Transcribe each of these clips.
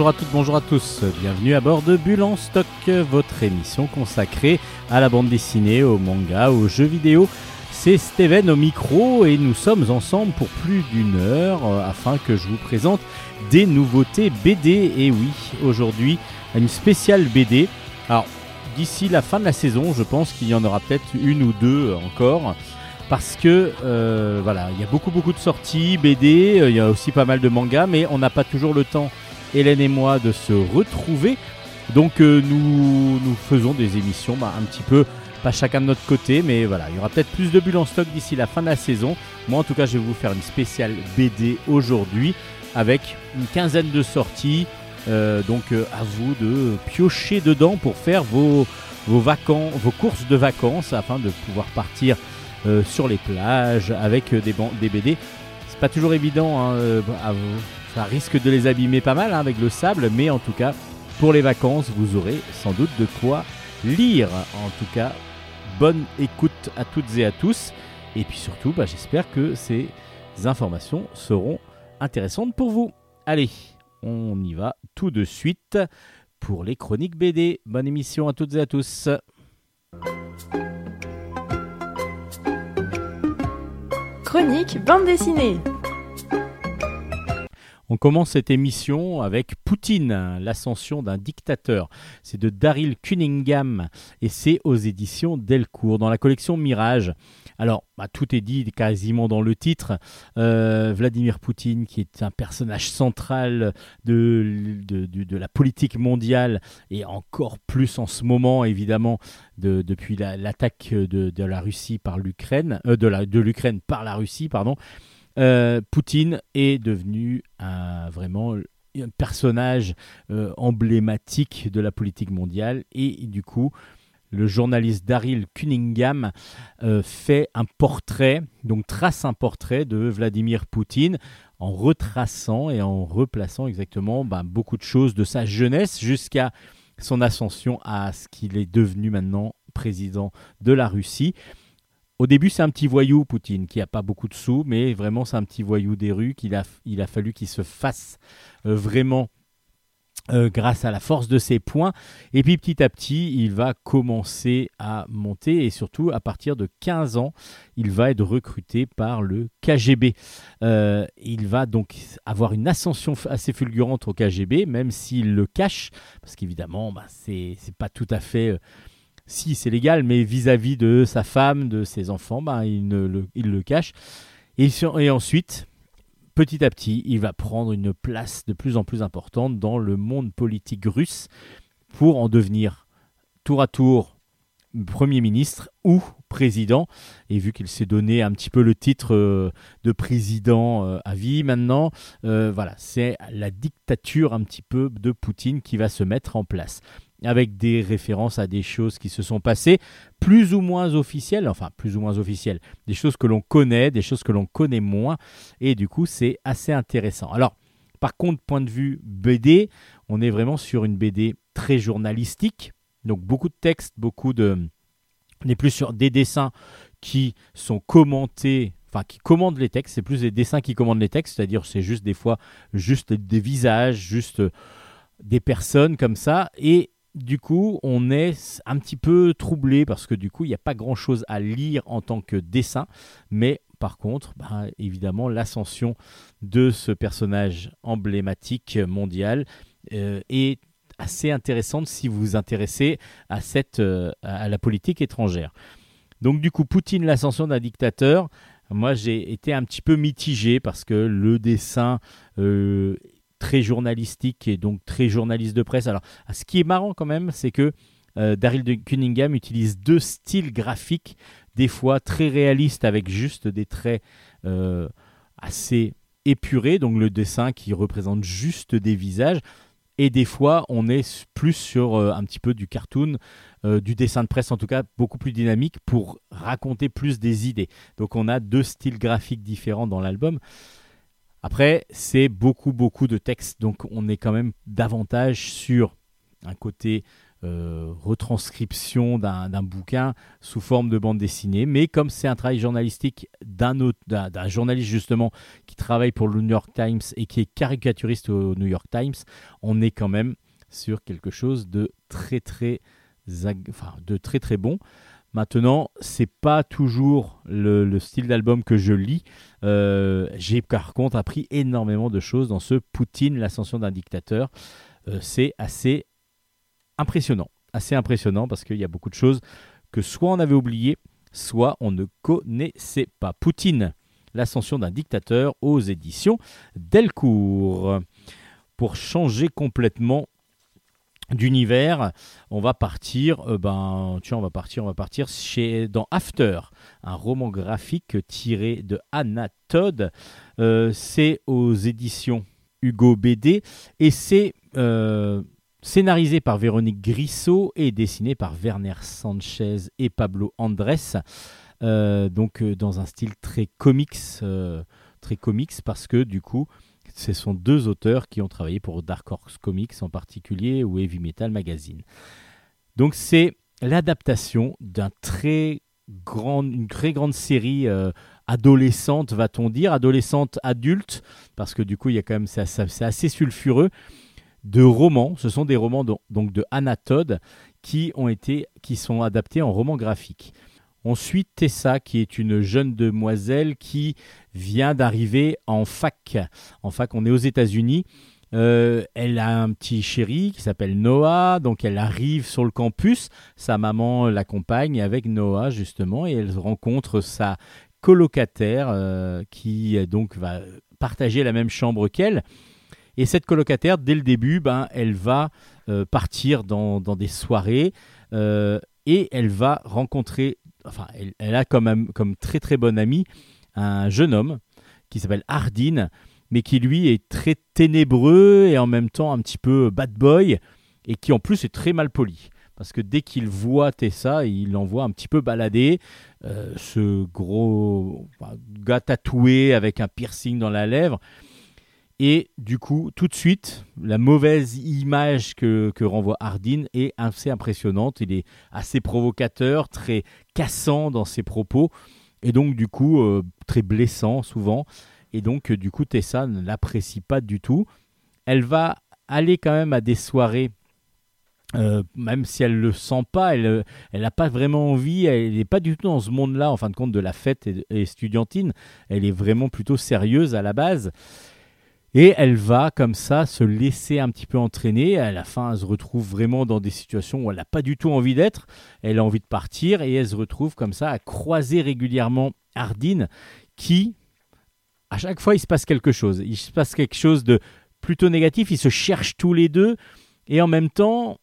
Bonjour à toutes, bonjour à tous, bienvenue à bord de Bulle stock, votre émission consacrée à la bande dessinée, au manga, aux jeux vidéo. C'est Steven au micro et nous sommes ensemble pour plus d'une heure euh, afin que je vous présente des nouveautés BD. Et oui, aujourd'hui, une spéciale BD. Alors, d'ici la fin de la saison, je pense qu'il y en aura peut-être une ou deux encore parce que euh, voilà, il y a beaucoup beaucoup de sorties BD, euh, il y a aussi pas mal de mangas, mais on n'a pas toujours le temps Hélène et moi de se retrouver. Donc euh, nous, nous faisons des émissions bah, un petit peu, pas chacun de notre côté, mais voilà, il y aura peut-être plus de bulles en stock d'ici la fin de la saison. Moi en tout cas je vais vous faire une spéciale BD aujourd'hui avec une quinzaine de sorties. Euh, donc euh, à vous de piocher dedans pour faire vos, vos, vos courses de vacances afin de pouvoir partir sur les plages avec des, des BD. C'est pas toujours évident hein, à vous ça risque de les abîmer pas mal hein, avec le sable, mais en tout cas, pour les vacances, vous aurez sans doute de quoi lire. En tout cas, bonne écoute à toutes et à tous. Et puis surtout, bah, j'espère que ces informations seront intéressantes pour vous. Allez, on y va tout de suite pour les chroniques BD. Bonne émission à toutes et à tous. Chronique bande dessinée. On commence cette émission avec Poutine, l'ascension d'un dictateur. C'est de Daryl Cunningham et c'est aux éditions Delcourt dans la collection Mirage. Alors, bah, tout est dit quasiment dans le titre. Euh, Vladimir Poutine, qui est un personnage central de, la politique mondiale, et encore plus en ce moment, évidemment, depuis l'attaque de, la Russie par l'Ukraine, euh, de l'Ukraine par la Russie, pardon. Euh, Poutine est devenu un, vraiment un personnage euh, emblématique de la politique mondiale et du coup le journaliste Daryl Cunningham euh, fait un portrait, donc trace un portrait de Vladimir Poutine en retraçant et en replaçant exactement ben, beaucoup de choses de sa jeunesse jusqu'à son ascension à ce qu'il est devenu maintenant président de la Russie. Au début, c'est un petit voyou, Poutine, qui n'a pas beaucoup de sous, mais vraiment, c'est un petit voyou des rues qu'il a, il a fallu qu'il se fasse euh, vraiment euh, grâce à la force de ses points. Et puis petit à petit, il va commencer à monter et surtout à partir de 15 ans, il va être recruté par le KGB. Euh, il va donc avoir une ascension assez fulgurante au KGB, même s'il le cache, parce qu'évidemment, bah, c'est pas tout à fait si c'est légal, mais vis-à-vis de sa femme, de ses enfants, ben, il, le, il le cache. Et, et, ensuite, petit à petit, il va prendre une place de plus en plus importante dans le monde politique russe pour en devenir tour à tour Premier ministre ou président. Et vu qu'il s'est donné un petit peu le titre euh, de président euh, à vie maintenant, euh, voilà, c'est la dictature un petit peu de Poutine qui va se mettre en place avec des références à des choses qui se sont passées, plus ou moins officielles, enfin plus ou moins officielles, des choses que l'on connaît, des choses que l'on connaît moins, et du coup c'est assez intéressant. Alors, par contre, point de vue BD, on est vraiment sur une BD très journalistique, donc beaucoup de textes, beaucoup de... On est plus sur des dessins qui sont commentés enfin qui commandent les textes, c'est plus des dessins qui commandent les textes, c'est-à-dire c'est juste des fois juste des visages, juste des personnes comme ça, et du coup, on est un petit peu troublé parce que du coup, il n'y a pas grand-chose à lire en tant que dessin, mais par contre, bah, évidemment, l'ascension de ce personnage emblématique mondial euh, est assez intéressante si vous vous intéressez euh, à la politique étrangère. Donc du coup, Poutine, l'ascension d'un dictateur, moi j'ai été un petit peu mitigé parce que le dessin euh, très journalistique et donc très journaliste de presse. Alors, ce qui est marrant quand même, c'est que euh, Daryl Cunningham utilise deux styles graphiques, des fois très réalistes avec juste des traits euh, assez épurés, donc le dessin qui représente juste des visages. Et des fois, on est plus sur euh, un petit peu du cartoon, du dessin de presse en tout cas, beaucoup plus dynamique pour raconter plus des idées. Donc on a deux styles graphiques différents dans l'album. Après, c'est beaucoup, beaucoup de texte, donc on est quand même davantage sur un côté retranscription d'un bouquin sous forme de bande dessinée. Mais comme c'est un travail journalistique d'un journaliste justement qui travaille pour le New York Times et qui est caricaturiste au New York Times, on est quand même sur quelque chose de très très, enfin, de très, très bon. Maintenant, c'est pas toujours le, style d'album que je lis. Euh, j'ai par contre appris énormément de choses dans ce Poutine, l'ascension d'un dictateur. Euh, c'est assez impressionnant, assez impressionnant parce qu'il y a beaucoup de choses que soit on avait oubliées, soit on ne connaissait pas. Poutine, l'ascension d'un dictateur aux éditions Delcourt. Pour changer complètement d'univers, on va partir, euh, ben, tiens, on va partir, on va partir chez dans After, un roman graphique tiré de Anna Todd. Euh, c'est aux éditions Hugo BD et c'est euh, scénarisé par Véronique Grissot et dessiné par Werner Sanchez et Pablo Andrés. donc dans un style très comics, très comics parce que du coup ce sont deux auteurs qui ont travaillé pour Dark Horse Comics en particulier ou Heavy Metal Magazine. Donc c'est l'adaptation d'un très grande série euh, adolescente, va-t-on dire, adolescente adulte, parce que du coup il y a quand même c'est assez sulfureux de romans. Ce sont des romans donc de Anna qui ont été qui sont adaptés en romans graphiques. On suit Tessa, qui est une jeune demoiselle qui vient d'arriver en fac. En fac, on est aux États-Unis. Euh, elle a un petit chéri qui s'appelle Noah, donc elle arrive sur le campus. Sa maman l'accompagne avec Noah justement et elle rencontre sa colocataire euh, qui donc va partager la même chambre qu'elle. Et cette colocataire, dès le début, ben, elle va euh, partir dans, dans, des soirées et elle va rencontrer enfin, elle, a comme, très très bon ami un jeune homme qui s'appelle Hardin, mais qui lui est très ténébreux et en même temps un petit peu bad boy, et qui en plus est très mal poli. Parce que dès qu'il voit Tessa, il l'envoie un petit peu balader. Euh, ce gros gars tatoué avec un piercing dans la lèvre. Et du coup, tout de suite, la mauvaise image que, renvoie Hardin est assez impressionnante. Il est assez provocateur, très cassant dans ses propos, et donc du coup euh, très blessant souvent. Et donc euh, du coup, Tessa ne l'apprécie pas du tout. Elle va aller quand même à des soirées euh, même si elle le sent pas, elle n'a pas vraiment envie, elle n'est pas du tout dans ce monde-là, en fin de compte, de la fête et, et, estudiantine. Elle est vraiment plutôt sérieuse à la base. Et elle va comme ça se laisser un petit peu entraîner. À la fin, elle se retrouve vraiment dans des situations où elle n'a pas du tout envie d'être. Elle a envie de partir et elle se retrouve comme ça à croiser régulièrement Ardine qui, à chaque fois, il se passe quelque chose. Il se passe quelque chose de plutôt négatif. Ils se cherchent tous les deux et en même temps,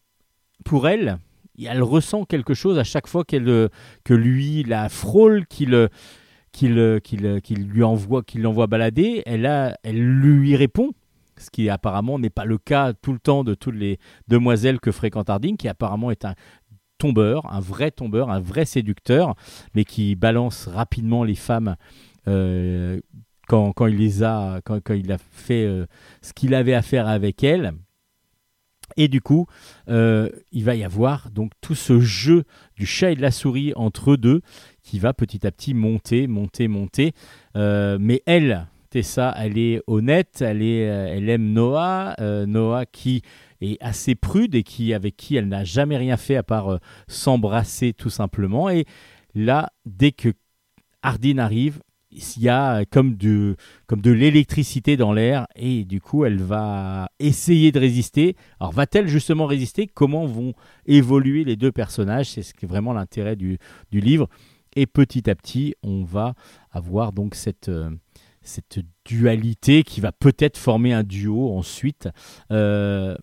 pour elle, elle ressent quelque chose à chaque fois qu'elle que lui la frôle, qu'il qu'il lui envoie, qu'il l'envoie balader, elle, a, elle lui répond, ce qui apparemment n'est pas le cas tout le temps de toutes les demoiselles que fréquente Harding, qui apparemment est un tombeur, un vrai tombeur, un vrai séducteur, mais qui balance rapidement les femmes euh, quand, quand, il les a, quand, quand il a fait euh, ce qu'il avait à faire avec elles. Et du coup, euh, il va y avoir donc tout ce jeu du chat et de la souris entre eux deux qui va petit à petit monter, monter, monter. Euh, mais elle, Tessa, elle est honnête, elle, est, euh, elle aime Noah, euh, Noah qui est assez prude et qui, avec qui elle n'a jamais rien fait à part s'embrasser tout simplement. Et là, dès que Hardin arrive, il y a comme de, comme de l'électricité dans l'air et du coup elle va essayer de résister. Alors va-t-elle justement résister? Comment vont évoluer les deux personnages? C'est ce qui est vraiment l'intérêt du, du livre. Et petit à petit, on va avoir donc cette, euh, cette dualité qui va peut-être former un duo ensuite. Euh,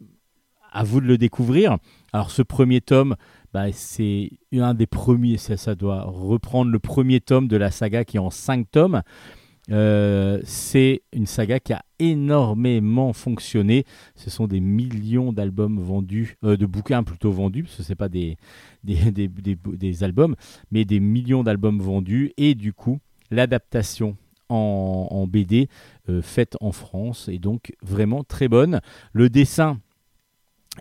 à vous de le découvrir. Alors ce premier tome, bah, c'est un des premiers, ça, ça, doit reprendre le premier tome de la saga qui est en cinq tomes. Euh, c'est une saga qui a énormément fonctionné. Ce sont des millions d'albums vendus, euh, de bouquins plutôt vendus, parce que ce n'est pas des albums, mais des millions d'albums vendus. Et du coup, l'adaptation en, BD euh, faite en France est donc vraiment très bonne. Le dessin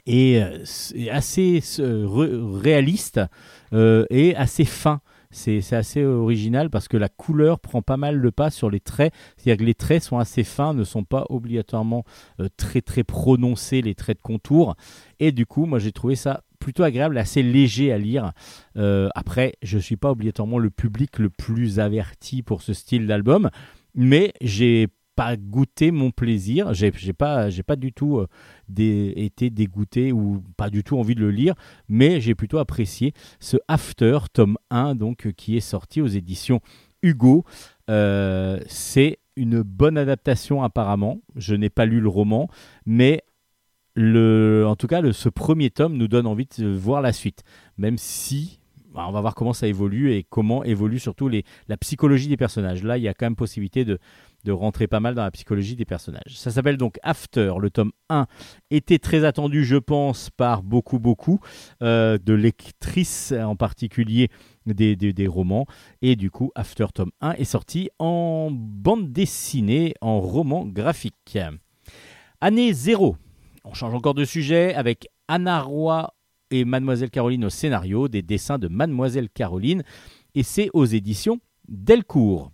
et c'est assez réaliste et assez fin. C'est assez original parce que la couleur prend pas mal le pas sur les traits. C'est-à-dire que les traits sont assez fins, ne sont pas obligatoirement très très prononcés, les traits de contour. Et du coup, moi j'ai trouvé ça plutôt agréable, assez léger à lire. Euh, après, je ne suis pas obligatoirement le public le plus averti pour ce style d'album, mais j'ai pas goûté mon plaisir. J'ai, pas, du tout euh, été dégoûté ou pas du tout envie de le lire, mais j'ai plutôt apprécié ce After tome 1 donc qui est sorti aux éditions Hugo. Euh, c'est une bonne adaptation apparemment. Je n'ai pas lu le roman, mais le, en tout cas, ce premier tome nous donne envie de voir la suite, même si bah, on va voir comment ça évolue et comment évolue surtout les, la psychologie des personnages. Là, il y a quand même possibilité de, de rentrer pas mal dans la psychologie des personnages. Ça s'appelle donc After, le tome 1 était très attendu, je pense, par beaucoup, beaucoup euh, de lectrices en particulier des, des, des, romans. Et du coup, After tome 1 est sorti en bande dessinée, en roman graphique. Année 0, on change encore de sujet avec Anna Roy et Mademoiselle Caroline au scénario, des dessins de Mademoiselle Caroline, et c'est aux éditions Delcourt.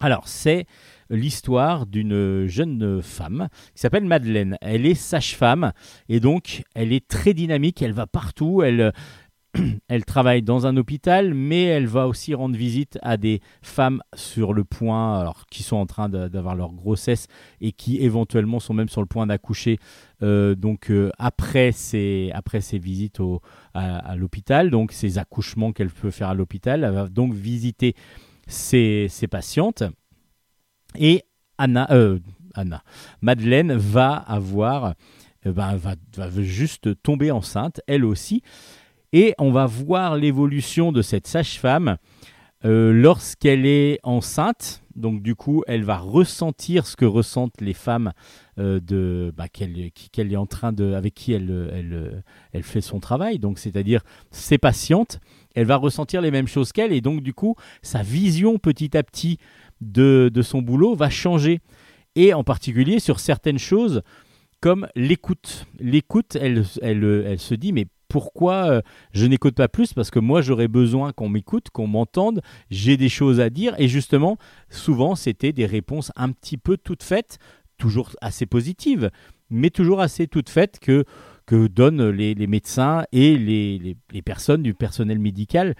Alors, c'est l'histoire d'une jeune femme qui s'appelle Madeleine. Elle est sage-femme et donc elle est très dynamique, elle va partout, elle, elle travaille dans un hôpital, mais elle va aussi rendre visite à des femmes sur le point, alors, qui sont en train d'avoir leur grossesse et qui éventuellement sont même sur le point d'accoucher. Euh, donc euh, après, ces, après visites à, l'hôpital, donc ces accouchements qu'elle peut faire à l'hôpital, elle va donc visiter ses, patientes. Et Anna, euh, Anna, Madeleine va avoir, ben, va, va juste tomber enceinte, elle aussi. Et on va voir l'évolution de cette sage-femme euh, lorsqu'elle est enceinte. Donc du coup, elle va ressentir ce que ressentent les femmes euh, de, bah, qu'elle, est en train de, avec qui elle, elle, elle fait son travail. Donc c'est-à-dire ses patientes. Elle va ressentir les mêmes choses qu'elle et donc du coup, sa vision petit à petit de, son boulot va changer. Et en particulier sur certaines choses comme l'écoute. L'écoute, elle, elle, elle se dit mais pourquoi euh, je n'écoute pas plus? Parce que moi, j'aurais besoin qu'on m'écoute, qu'on m'entende, j'ai des choses à dire. Et justement, souvent, c'était des réponses un petit peu toutes faites, toujours assez positives, mais toujours assez toutes faites que, que donnent les, médecins et les, les, personnes du personnel médical.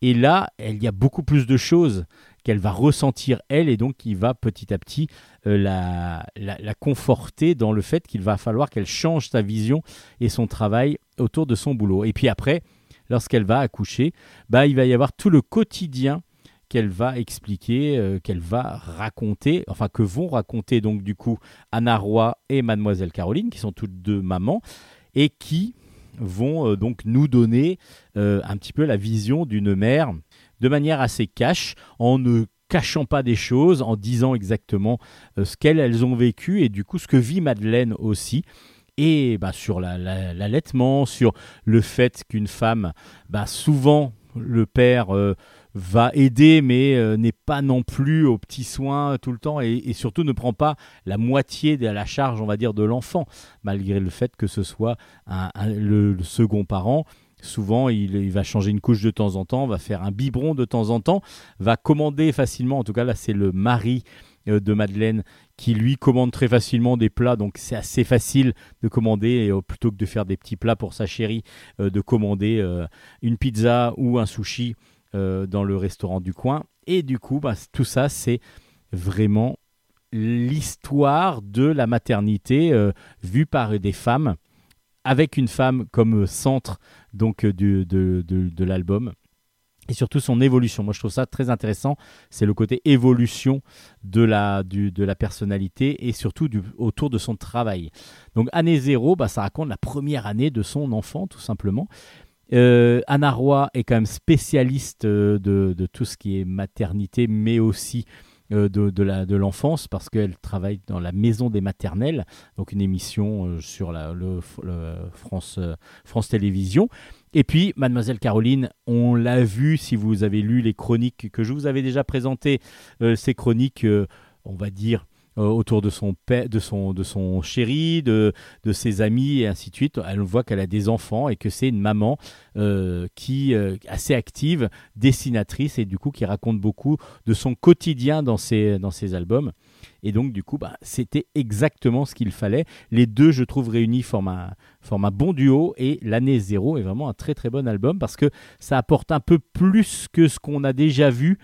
Et là, il y a beaucoup plus de choses qu'elle va ressentir elle et donc qui va petit à petit euh, la, conforter dans le fait qu'il va falloir qu'elle change sa vision et son travail autour de son boulot. Et puis après, lorsqu'elle va accoucher, bah, il va y avoir tout le quotidien qu'elle va expliquer, euh, qu'elle va raconter, enfin que vont raconter donc du coup Anna Roy et Mademoiselle Caroline, qui sont toutes deux mamans, et qui vont euh, donc nous donner un petit peu la vision d'une mère de manière assez cash, en ne cachant pas des choses, en disant exactement euh, ce qu'elles ont vécu et du coup ce que vit Madeleine aussi. Et bah, sur l'allaitement, sur le fait qu'une femme, bah, souvent le père euh, va aider, mais euh, n'est pas non plus aux petits soins tout le temps et, surtout ne prend pas la moitié de la charge, on va dire, de l'enfant, malgré le fait que ce soit le, second parent Souvent, il, va changer une couche de temps en temps, va faire un biberon de temps en temps, va commander facilement, en tout cas là c'est le mari euh, de Madeleine qui lui commande très facilement des plats, donc c'est assez facile de commander, euh, plutôt que de faire des petits plats pour sa chérie, euh, de commander une pizza ou un sushi dans le restaurant du coin. Et du coup, bah, tout ça, c'est vraiment l'histoire de la maternité vue par des femmes avec une femme comme centre donc euh, de, de, l'album et surtout son évolution. Moi, je trouve ça très intéressant. C'est le côté évolution de la, de la personnalité et surtout du, autour de son travail. Donc, année zéro, bah, ça raconte la première année de son enfant, tout simplement. Euh, Anna Roy est quand même spécialiste euh, de, de, tout ce qui est maternité, mais aussi de, de l'enfance parce qu'elle travaille dans la maison des maternelles, donc une émission euh, sur la, le, France, euh, France Télévisions. Et puis, Mademoiselle Caroline, on l'a vu si vous avez lu les chroniques que je vous avais déjà présentées, ces chroniques, on va dire, euh, autour de son, de son, de son chéri, de, de ses amis et ainsi de suite. Elle voit qu'elle a des enfants et que c'est une maman euh, qui euh, assez active, dessinatrice et du coup qui raconte beaucoup de son quotidien dans ses, dans ses albums. Et donc, du coup, bah, c'était exactement ce qu'il fallait. Les deux, je trouve, réunis forment un, forment un bon duo. Et L'année zéro est vraiment un très très bon album parce que ça apporte un peu plus que ce qu'on a déjà vu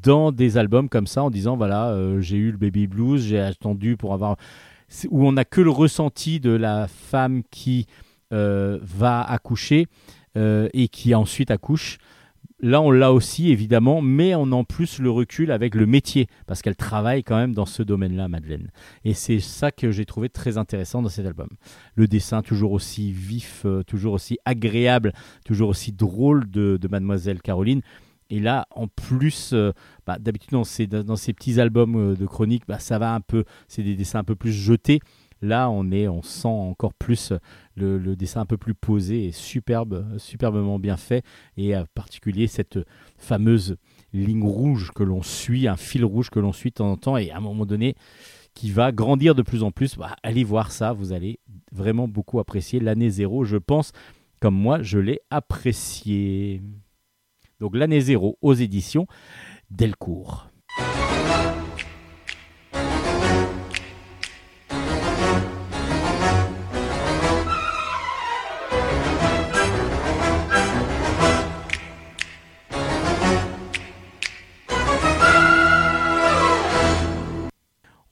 dans des albums comme ça en disant voilà, euh, j'ai eu le baby blues, j'ai attendu pour avoir. où on n'a que le ressenti de la femme qui euh, va accoucher euh, et qui ensuite accouche. Là, on l'a aussi, évidemment, mais on a en plus le recul avec le métier, parce qu'elle travaille quand même dans ce domaine-là, Madeleine. Et c'est ça que j'ai trouvé très intéressant dans cet album. Le dessin, toujours aussi vif, toujours aussi agréable, toujours aussi drôle de, de Mademoiselle Caroline. Et là, en plus, euh, bah, d'habitude dans ces, petits albums euh, de chronique, bah, ça va un peu, c'est des dessins un peu plus jetés. Là, on est, on sent encore plus le, dessin un peu plus posé et superbe, superbement bien fait, et en particulier cette fameuse ligne rouge que l'on suit, un fil rouge que l'on suit de temps en temps, et à un moment donné, qui va grandir de plus en plus. Bah, allez voir ça, vous allez vraiment beaucoup apprécier l'année zéro, je pense, comme moi, je l'ai apprécié. Donc l'année zéro aux éditions Delcourt.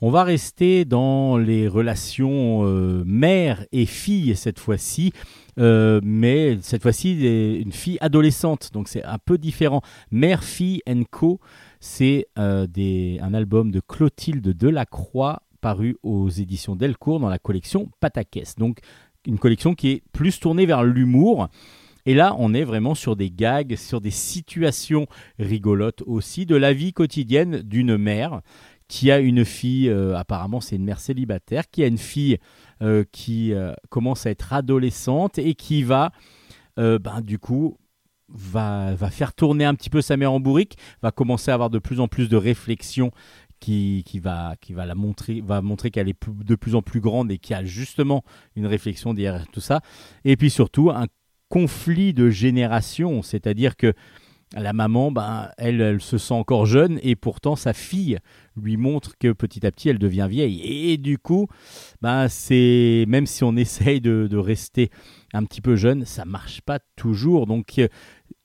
On va rester dans les relations euh, mère et fille cette fois-ci, euh, mais cette fois-ci une fille adolescente, donc c'est un peu différent. Mère, fille co, c'est euh, un album de Clotilde Delacroix paru aux éditions Delcourt dans la collection Pataquès. Donc une collection qui est plus tournée vers l'humour. Et là, on est vraiment sur des gags, sur des situations rigolotes aussi de la vie quotidienne d'une mère qui a une fille, euh, apparemment c'est une mère célibataire, qui a une fille euh, qui euh, commence à être adolescente et qui va, ben, du coup, va, va faire tourner un petit peu sa mère en bourrique, va commencer à avoir de plus en plus de réflexions qui, qui, va, qui va la montrer, va montrer qu'elle est de plus en plus grande et qui a justement une réflexion derrière tout ça. Et puis surtout un conflit de génération, c'est-à-dire que la maman, ben, elle, elle se sent encore jeune et pourtant sa fille lui montre que petit à petit elle devient vieille. Et du coup, ben, c'est même si on essaye de, rester un petit peu jeune, ça marche pas toujours. Donc euh,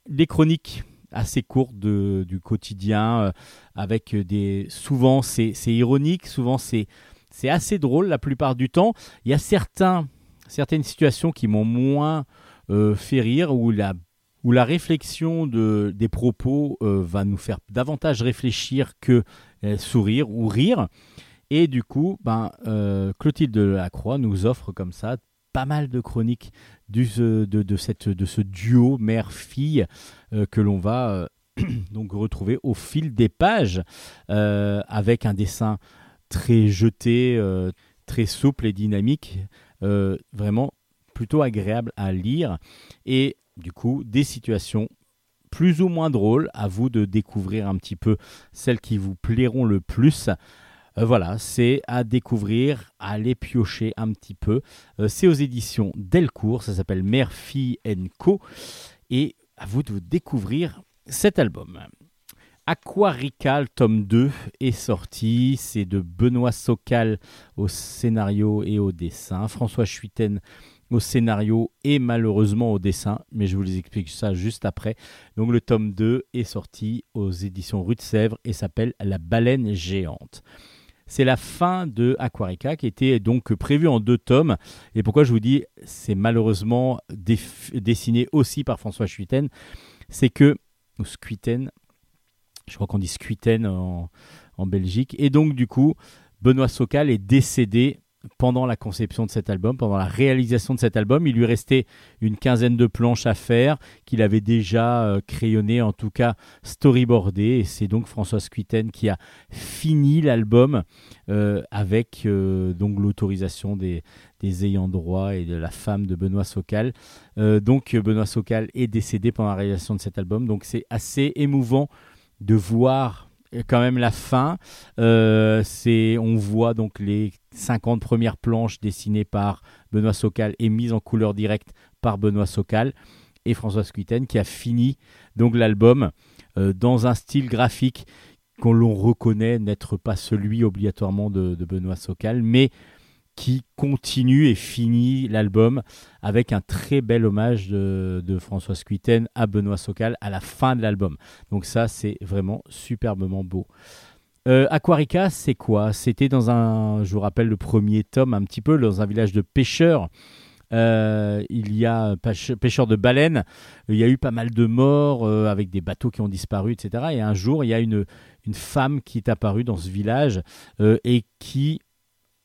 les chroniques assez courtes du quotidien, euh, avec des souvent c'est ironique, souvent c'est c'est assez drôle la plupart du temps. Il y a certains certaines situations qui m'ont moins euh, fait rire où la où la réflexion de, des propos euh, va nous faire davantage réfléchir que euh, sourire ou rire. Et du coup, ben, euh, Clotilde Lacroix nous offre comme ça pas mal de chroniques du, de, de ce duo mère-fille que l'on va donc retrouver au fil des pages avec un dessin très jeté, très souple et dynamique, vraiment plutôt agréable à lire. Et du coup des situations plus ou moins drôles. À vous de découvrir un petit peu celles qui vous plairont le plus. Euh, voilà, c'est à découvrir, à aller piocher un petit peu. Euh, c'est aux éditions Delcourt, ça s'appelle Mère, Fille Co. Et à vous de découvrir cet album. Aquarical tome 2 est sorti, c'est de Benoît Socal au scénario et au dessin, François Chuiten au scénario et malheureusement au dessin, mais je vous les explique ça juste après. Donc le tome 2 est sorti aux éditions Rue de Sèvres et s'appelle La baleine géante. C'est la fin de Aquarica qui était donc prévue en deux tomes. Et pourquoi je vous dis c'est malheureusement dessiné aussi par François Schuiten, c'est que, ou Scuiten, je crois qu'on dit Scuiten en, en Belgique, et donc du coup, Benoît Socal est décédé pendant la conception de cet album, pendant la réalisation de cet album. Il lui restait une quinzaine de planches à faire qu'il avait déjà euh, crayonné, en tout cas storyboardé. Et c'est donc François Squitten qui a fini l'album euh, avec euh, donc l'autorisation des, des, ayants droit et de la femme de Benoît Socal. donc Benoît Socal est décédé pendant la réalisation de cet album. Donc c'est assez émouvant de voir quand même la fin. Euh, on voit donc les 50 premières planches dessinées par Benoît Socal et mises en couleur directe par Benoît Socal et François Squitten qui a fini donc l'album euh, dans un style graphique qu'on l'on reconnaît n'être pas celui obligatoirement de, de Benoît Socal, mais qui continue et finit l'album avec un très bel hommage de, François Squitten à Benoît Socal à la fin de l'album. Donc ça, c'est vraiment superbement beau. Euh, Aquarica, c'est quoi? C'était dans un, je vous rappelle le premier tome, un petit peu dans un village de pêcheurs. Euh, il y a pêcheurs de baleines. Il y a eu pas mal de morts euh, avec des bateaux qui ont disparu, etc. Et un jour, il y a une femme qui est apparue dans ce village et qui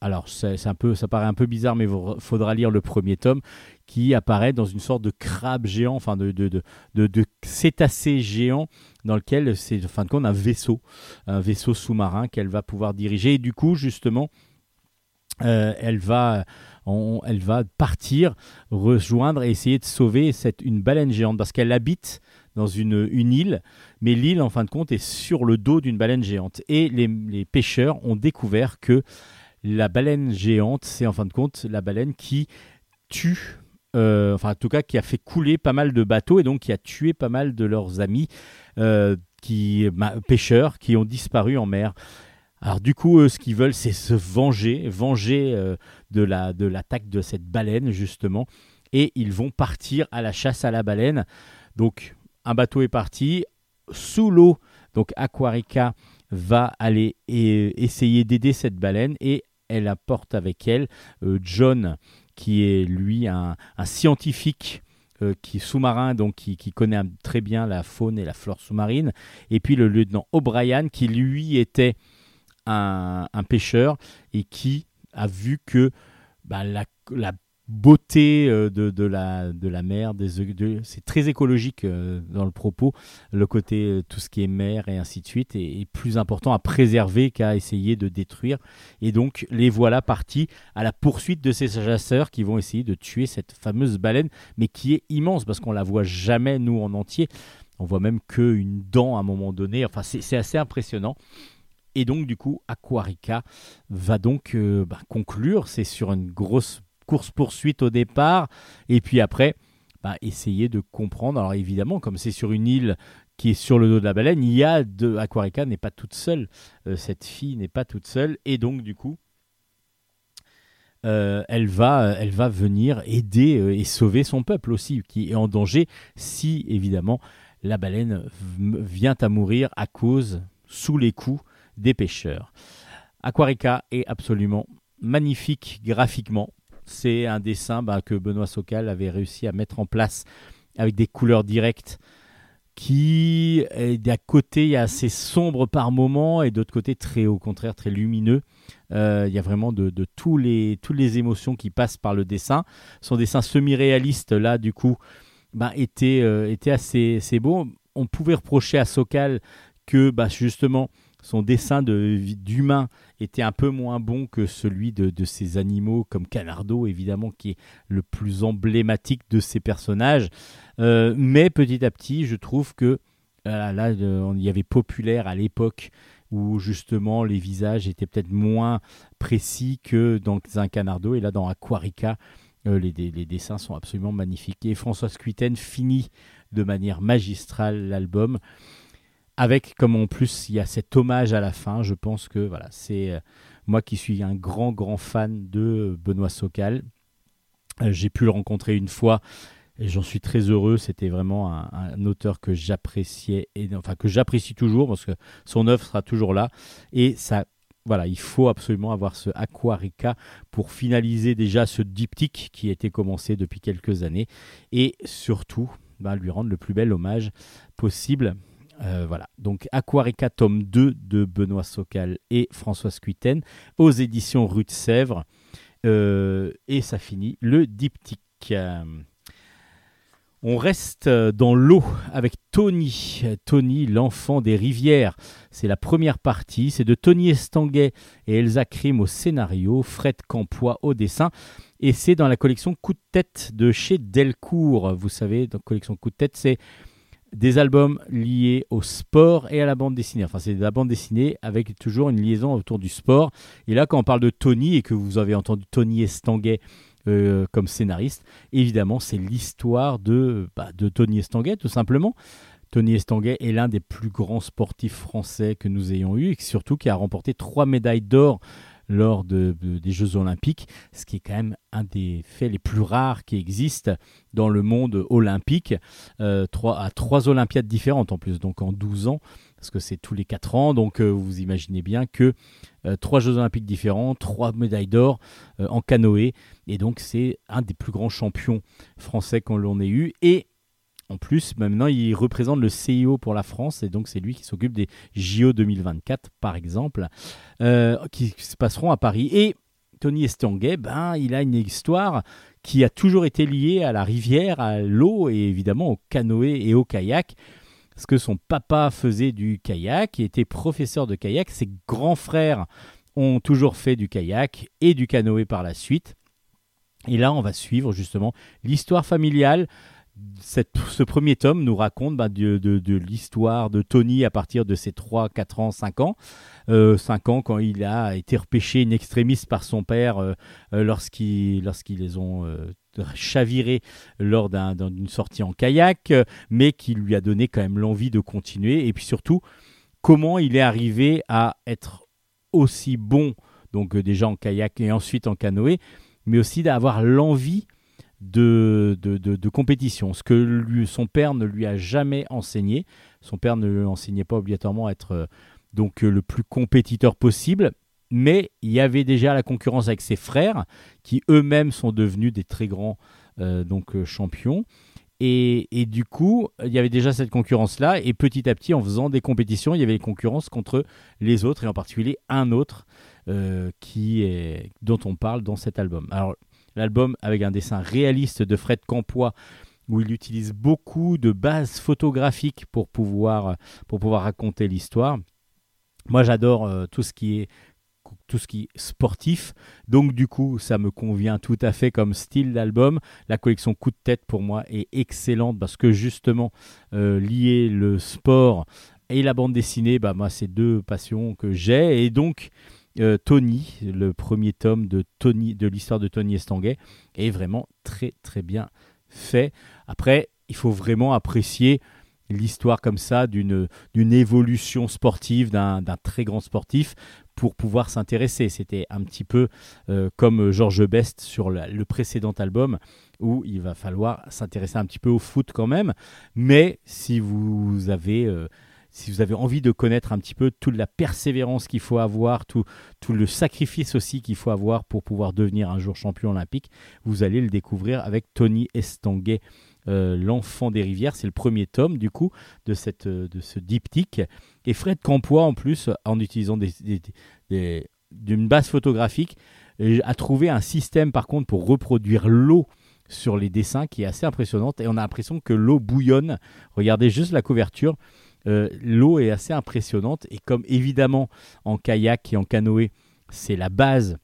alors c'est un peu, ça paraît un peu bizarre, mais il faudra lire le premier tome, qui apparaît dans une sorte de crabe géant, enfin de, de, de, de, cétacé géant, dans lequel c'est en fin de compte un vaisseau, un vaisseau sous-marin qu'elle va pouvoir diriger. Et du coup, justement, euh, elle, va, elle va partir, rejoindre et essayer de sauver cette, une baleine géante, parce qu'elle habite dans une, une île, mais l'île, en fin de compte, est sur le dos d'une baleine géante. Et les, les pêcheurs ont découvert que la baleine géante, c'est en fin de compte la baleine qui tue, euh, enfin en tout cas qui a fait couler pas mal de bateaux et donc qui a tué pas mal de leurs amis euh, qui, pêcheurs qui ont disparu en mer. Alors du coup, ce qu'ils veulent, c'est se venger, venger euh, de la de l'attaque de cette baleine justement, et ils vont partir à la chasse à la baleine. Donc un bateau est parti sous l'eau. Donc Aquarica va aller et essayer d'aider cette baleine et elle apporte avec elle euh, John, qui est lui un, scientifique euh, qui sous-marin, donc qui, connaît très bien la faune et la flore sous-marine, et puis le lieutenant O'Brien, qui lui était un, pêcheur et qui a vu que bah, la, la beauté euh, de, de, la, de la mer, c'est très écologique euh, dans le propos, le côté euh, tout ce qui est mer et ainsi de suite est, plus important à préserver qu'à essayer de détruire. Et donc les voilà partis à la poursuite de ces chasseurs qui vont essayer de tuer cette fameuse baleine, mais qui est immense parce qu'on la voit jamais nous en entier. On voit même qu'une dent à un moment donné. Enfin, c'est assez impressionnant. Et donc, du coup, Aquarica va donc bah, conclure. C'est sur une grosse course-poursuite au départ, et puis après, bah, essayer de comprendre. Alors évidemment, comme c'est sur une île qui est sur le dos de la baleine, il y a de Aquarica n'est pas toute seule, euh, cette fille n'est pas toute seule, et donc du coup, euh, elle, va, elle va venir aider euh, et sauver son peuple aussi, qui est en danger si évidemment la baleine vient à mourir à cause, sous les coups des pêcheurs. Aquarica est absolument magnifique graphiquement. C'est un dessin bah, que Benoît Socal avait réussi à mettre en place avec des couleurs directes qui, d'un côté, a assez sombre par moment et d'autre côté, très au contraire, très lumineux. Euh, il y a vraiment de, tous les, toutes les émotions qui passent par le dessin. Son dessin semi-réaliste, là, du coup, bah, était, euh, était assez, beau. On pouvait reprocher à Socal que, bah, justement, son dessin d'humain était un peu moins bon que celui de, de, ces animaux comme Canardo, évidemment, qui est le plus emblématique de ces personnages. Euh, mais petit à petit, je trouve que euh, là, il y avait populaire à l'époque où justement les visages étaient peut-être moins précis que dans un Canardo. Et là, dans Aquarica, euh, les, dessins sont absolument magnifiques. Et François Squitten finit de manière magistrale l'album avec comme en plus il y a cet hommage à la fin, je pense que voilà, c'est euh, moi qui suis un grand grand fan de Benoît Socal. Euh, j'ai pu le rencontrer une fois et j'en suis très heureux. C'était vraiment un, auteur que j'appréciais et enfin que j'apprécie toujours parce que son œuvre sera toujours là et ça voilà, il faut absolument avoir ce Aquarica pour finaliser déjà ce diptyque qui a été commencé depuis quelques années et surtout bah, lui rendre le plus bel hommage possible euh, voilà, donc Aquarica tome 2 de Benoît Socal et François Squitten aux éditions Rue de Sèvres. Euh, et ça finit le diptyque. On reste dans l'eau avec Tony, Tony l'enfant des rivières. C'est la première partie, c'est de Tony Estanguet et Elsa Krim au scénario, Fred Campois au dessin. Et c'est dans la collection Coup de tête de chez Delcourt. Vous savez, dans la collection Coup de tête, c'est des albums liés au sport et à la bande dessinée. Enfin, c'est de la bande dessinée avec toujours une liaison autour du sport. Et là, quand on parle de Tony et que vous avez entendu Tony Estanguet euh, comme scénariste, évidemment, c'est l'histoire de, bah, de Tony Estanguet, tout simplement. Tony Estanguet est l'un des plus grands sportifs français que nous ayons eu et surtout qui a remporté trois médailles d'or lors de, des Jeux Olympiques, ce qui est quand même un des faits les plus rares qui existent dans le monde olympique, euh, trois, à trois Olympiades différentes en plus, donc en 12 ans, parce que c'est tous les 4 ans, donc euh, vous imaginez bien que euh, trois Jeux Olympiques différents, trois médailles d'or en canoë, et donc c'est un des plus grands champions français qu'on ait eu, et en plus, maintenant, il représente le CIO pour la France et donc c'est lui qui s'occupe des JO 2024, par exemple, euh, qui se passeront à Paris. Et Tony Estanguet, ben, il a une histoire qui a toujours été liée à la rivière, à l'eau et évidemment au canoë et au kayak. Parce que son papa faisait du kayak, il était professeur de kayak, ses grands frères ont toujours fait du kayak et du canoë par la suite. Et là, on va suivre justement l'histoire familiale ce premier tome nous raconte bah, de, l'histoire de Tony à partir de ses 3, 4 ans, 5 ans. 5 euh, ans quand il a été repêché une extrémiste par son père euh, euh, lorsqu'ils les ont chaviré lors d'une sortie en kayak, mais qui lui a donné quand même l'envie de continuer. Et puis surtout, comment il est arrivé à être aussi bon, donc déjà en kayak et ensuite en canoë, mais aussi d'avoir l'envie de, de, compétition, ce que son père ne lui a jamais enseigné. Son père ne lui enseignait pas obligatoirement à être euh, donc euh, le plus compétiteur possible, mais il y avait déjà la concurrence avec ses frères, qui eux-mêmes sont devenus des très grands euh, donc, champions. Et, et, du coup, il y avait déjà cette concurrence-là, et petit à petit, en faisant des compétitions, il y avait les concurrences contre les autres, et en particulier un autre qui dont on parle dans cet album. Alors, l'album avec un dessin réaliste de Fred Campois où il utilise beaucoup de bases photographiques pour pouvoir, pour pouvoir raconter l'histoire. Moi j'adore euh, tout ce qui est tout ce qui sportif. Donc du coup, ça me convient tout à fait comme style d'album. La collection Coup de tête pour moi est excellente parce que justement euh, lier le sport et la bande dessinée, bah moi c'est deux passions que j'ai et donc euh, Tony, le premier tome de, Tony, de l'histoire de Tony Estanguet, est vraiment très très bien fait. Après, il faut vraiment apprécier l'histoire comme ça d'une évolution sportive d'un très grand sportif pour pouvoir s'intéresser. C'était un petit peu euh, comme Georges Best sur le précédent album où il va falloir s'intéresser un petit peu au foot quand même. Mais si vous avez euh, si vous avez envie de connaître un petit peu toute la persévérance qu'il faut avoir, tout, le sacrifice aussi qu'il faut avoir pour pouvoir devenir un jour champion olympique, vous allez le découvrir avec Tony Estanguet. Euh, L'enfant des rivières, c'est le premier tome du coup de, cette, euh, de ce diptyque. Et Fred Campois, en plus, en utilisant d'une base photographique, euh, a trouvé un système par contre pour reproduire l'eau sur les dessins qui est assez impressionnante et on a l'impression que l'eau bouillonne. Regardez juste la couverture. Euh, l'eau est assez impressionnante et comme évidemment en kayak et en canoë, c'est la base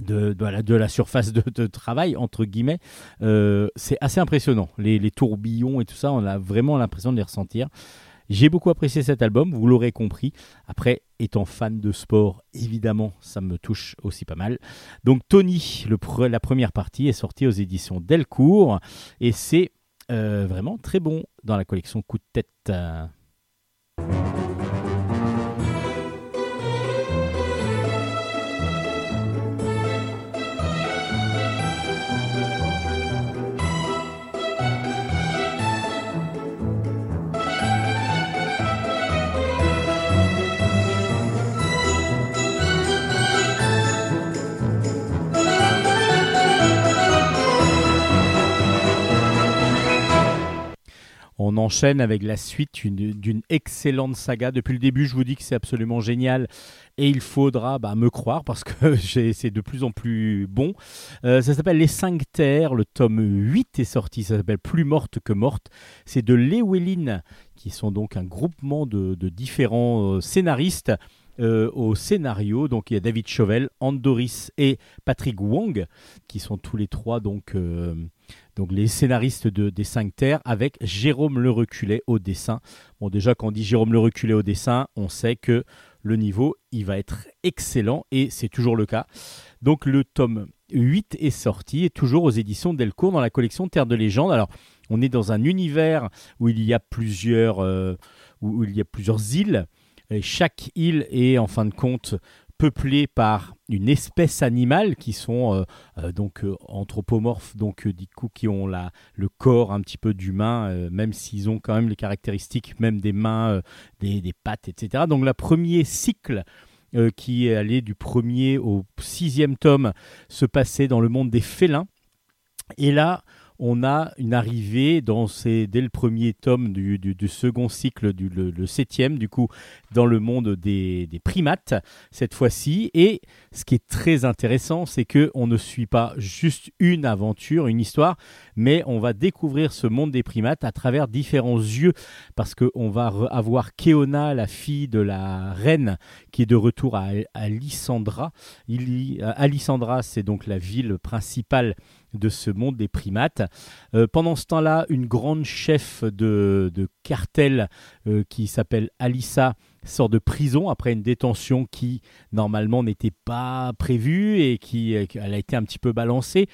de, la, surface de, travail, entre guillemets, euh, c'est assez impressionnant. Les, tourbillons et tout ça, on a vraiment l'impression de les ressentir. J'ai beaucoup apprécié cet album, vous l'aurez compris. Après, étant fan de sport, évidemment, ça me touche aussi pas mal. Donc Tony, la première partie, est sortie aux éditions Delcourt et c'est vraiment très bon dans la collection Coup de tête. On enchaîne avec la suite d'une excellente saga. Depuis le début, je vous dis que c'est absolument génial et il faudra bah, me croire parce que c'est de plus en plus bon. Euh, ça s'appelle Les Cinq Terres. Le tome 8 est sorti. Ça s'appelle Plus morte que morte. C'est de Lewelyn, qui sont donc un groupement de, différents euh, scénaristes. Euh, au scénario. Donc il y a David Chauvel, Andoris et Patrick Wong qui sont tous les trois donc donc les scénaristes de, des Cinq Terres, avec Jérôme Le Reculé au dessin. Bon, déjà, quand on dit Jérôme Le Reculé au dessin, on sait que le niveau, il va être excellent, et c'est toujours le cas. Donc le tome 8 est sorti, et toujours aux éditions Delcourt dans la collection Terre de légende. Alors, on est dans un univers où il y a plusieurs, euh, où il y a plusieurs îles. Et chaque île est en fin de compte peuplée par une espèce animale qui sont euh, euh, donc anthropomorphes, donc du coup qui ont la, le corps un petit peu d'humain, même s'ils ont quand même les caractéristiques même des mains, des, des, pattes, etc. Donc le premier cycle qui est allé du premier au sixième tome se passait dans le monde des félins. Et là, on a une arrivée dans ces, dès le premier tome du, second cycle, du, le, septième, du coup, dans le monde des, primates, cette fois-ci. Et ce qui est très intéressant, c'est qu'on ne suit pas juste une aventure, une histoire, mais on va découvrir ce monde des primates à travers différents yeux, parce qu'on va avoir Keona, la fille de la reine, qui est de retour à, à Lysandra. Il, Alissandra, c'est donc la ville principale de ce monde des primates. Euh, pendant ce temps-là, une grande chef de, cartel euh, qui s'appelle Alissa sort de prison après une détention qui normalement n'était pas prévue et qui euh, elle a été un petit peu balancée.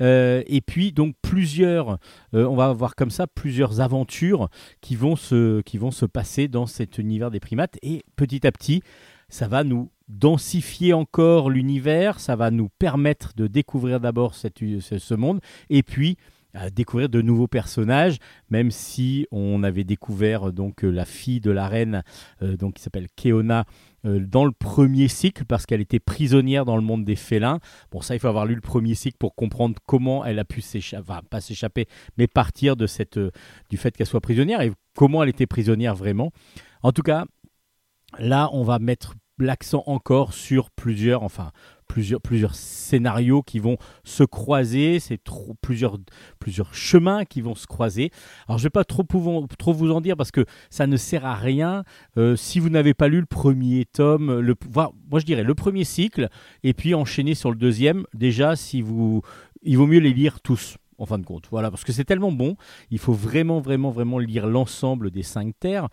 et puis donc plusieurs, on va avoir comme ça plusieurs aventures qui vont se, qui vont se passer dans cet univers des primates et petit à petit, ça va nous densifier encore l'univers, ça va nous permettre de découvrir d'abord ce monde et puis à découvrir de nouveaux personnages, même si on avait découvert donc la fille de la reine, euh, donc qui s'appelle Keona, euh, dans le premier cycle parce qu'elle était prisonnière dans le monde des félins. Bon, ça, il faut avoir lu le premier cycle pour comprendre comment elle a pu s'échapper, pas s'échapper, mais partir de cette, euh, du fait qu'elle soit prisonnière et comment elle était prisonnière vraiment. En tout cas, là, on va mettre l'accent encore sur plusieurs, enfin plusieurs, plusieurs scénarios qui vont se croiser, c'est plusieurs, plusieurs chemins qui vont se croiser. Alors je ne vais pas trop, trop vous en dire parce que ça ne sert à rien euh, si vous n'avez pas lu le premier tome, le, moi je dirais le premier cycle, et puis enchaîner sur le deuxième. Déjà, si vous, il vaut mieux les lire tous en fin de compte. Voilà, parce que c'est tellement bon, il faut vraiment, vraiment, vraiment lire l'ensemble des cinq terres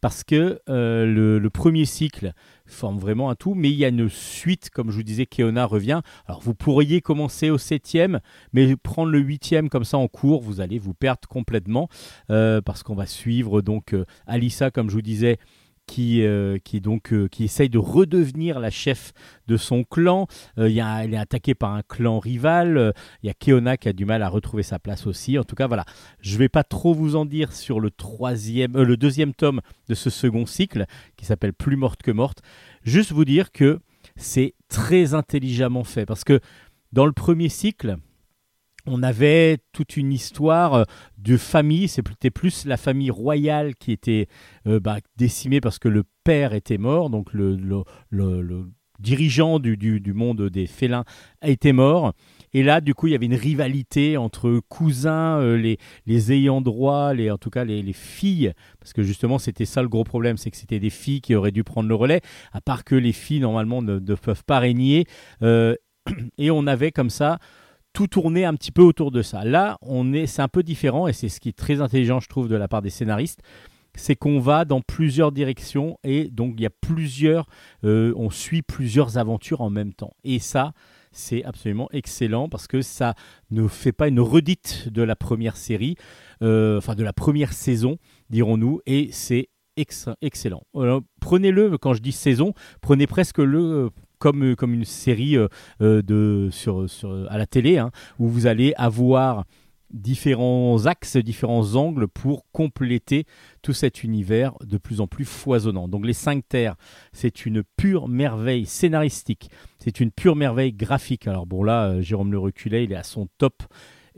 parce que euh, le, premier cycle forme vraiment un tout, mais il y a une suite, comme je vous disais, Keona revient. Alors vous pourriez commencer au septième, mais prendre le huitième comme ça en cours, vous allez vous perdre complètement, euh, parce qu'on va suivre donc euh, Alissa, comme je vous disais, qui, euh, qui, donc, euh, qui essaye de redevenir la chef de son clan. Euh, y a, elle est attaquée par un clan rival. Il y a Keona qui a du mal à retrouver sa place aussi. En tout cas, voilà. Je ne vais pas trop vous en dire sur le, troisième, le deuxième tome de ce second cycle, qui s'appelle Plus morte que morte. Juste vous dire que c'est très intelligemment fait. Parce que dans le premier cycle, on avait toute une histoire euh, de famille. C'était plus la famille royale qui était euh, bah, décimée parce que le père était mort, donc le, dirigeant du, monde des félins était mort. Et là, du coup, il y avait une rivalité entre cousins, euh, les, ayants droit, les, en tout cas les, filles, parce que justement, c'était ça le gros problème, c'est que c'était des filles qui auraient dû prendre le relais, à part que les filles, normalement, ne, peuvent pas régner. et on avait comme ça tout tourner un petit peu autour de ça. Là, on est, c'est un peu différent et c'est ce qui est très intelligent, je trouve, de la part des scénaristes. C'est qu'on va dans plusieurs directions et donc il y a plusieurs, euh, on suit plusieurs aventures en même temps. Et ça, c'est absolument excellent parce que ça ne fait pas une redite de la première série, euh, enfin de la première saison, dirons-nous, et c'est excellent. prenez-le quand je dis saison, prenez presque le comme, euh, comme une série euh, euh, à la télé, hein, où vous allez avoir différents axes, différents angles pour compléter tout cet univers de plus en plus foisonnant. Donc les cinq terres, c'est une pure merveille scénaristique, c'est une pure merveille graphique. Alors bon là, Jérôme Le Reculé, il est à son top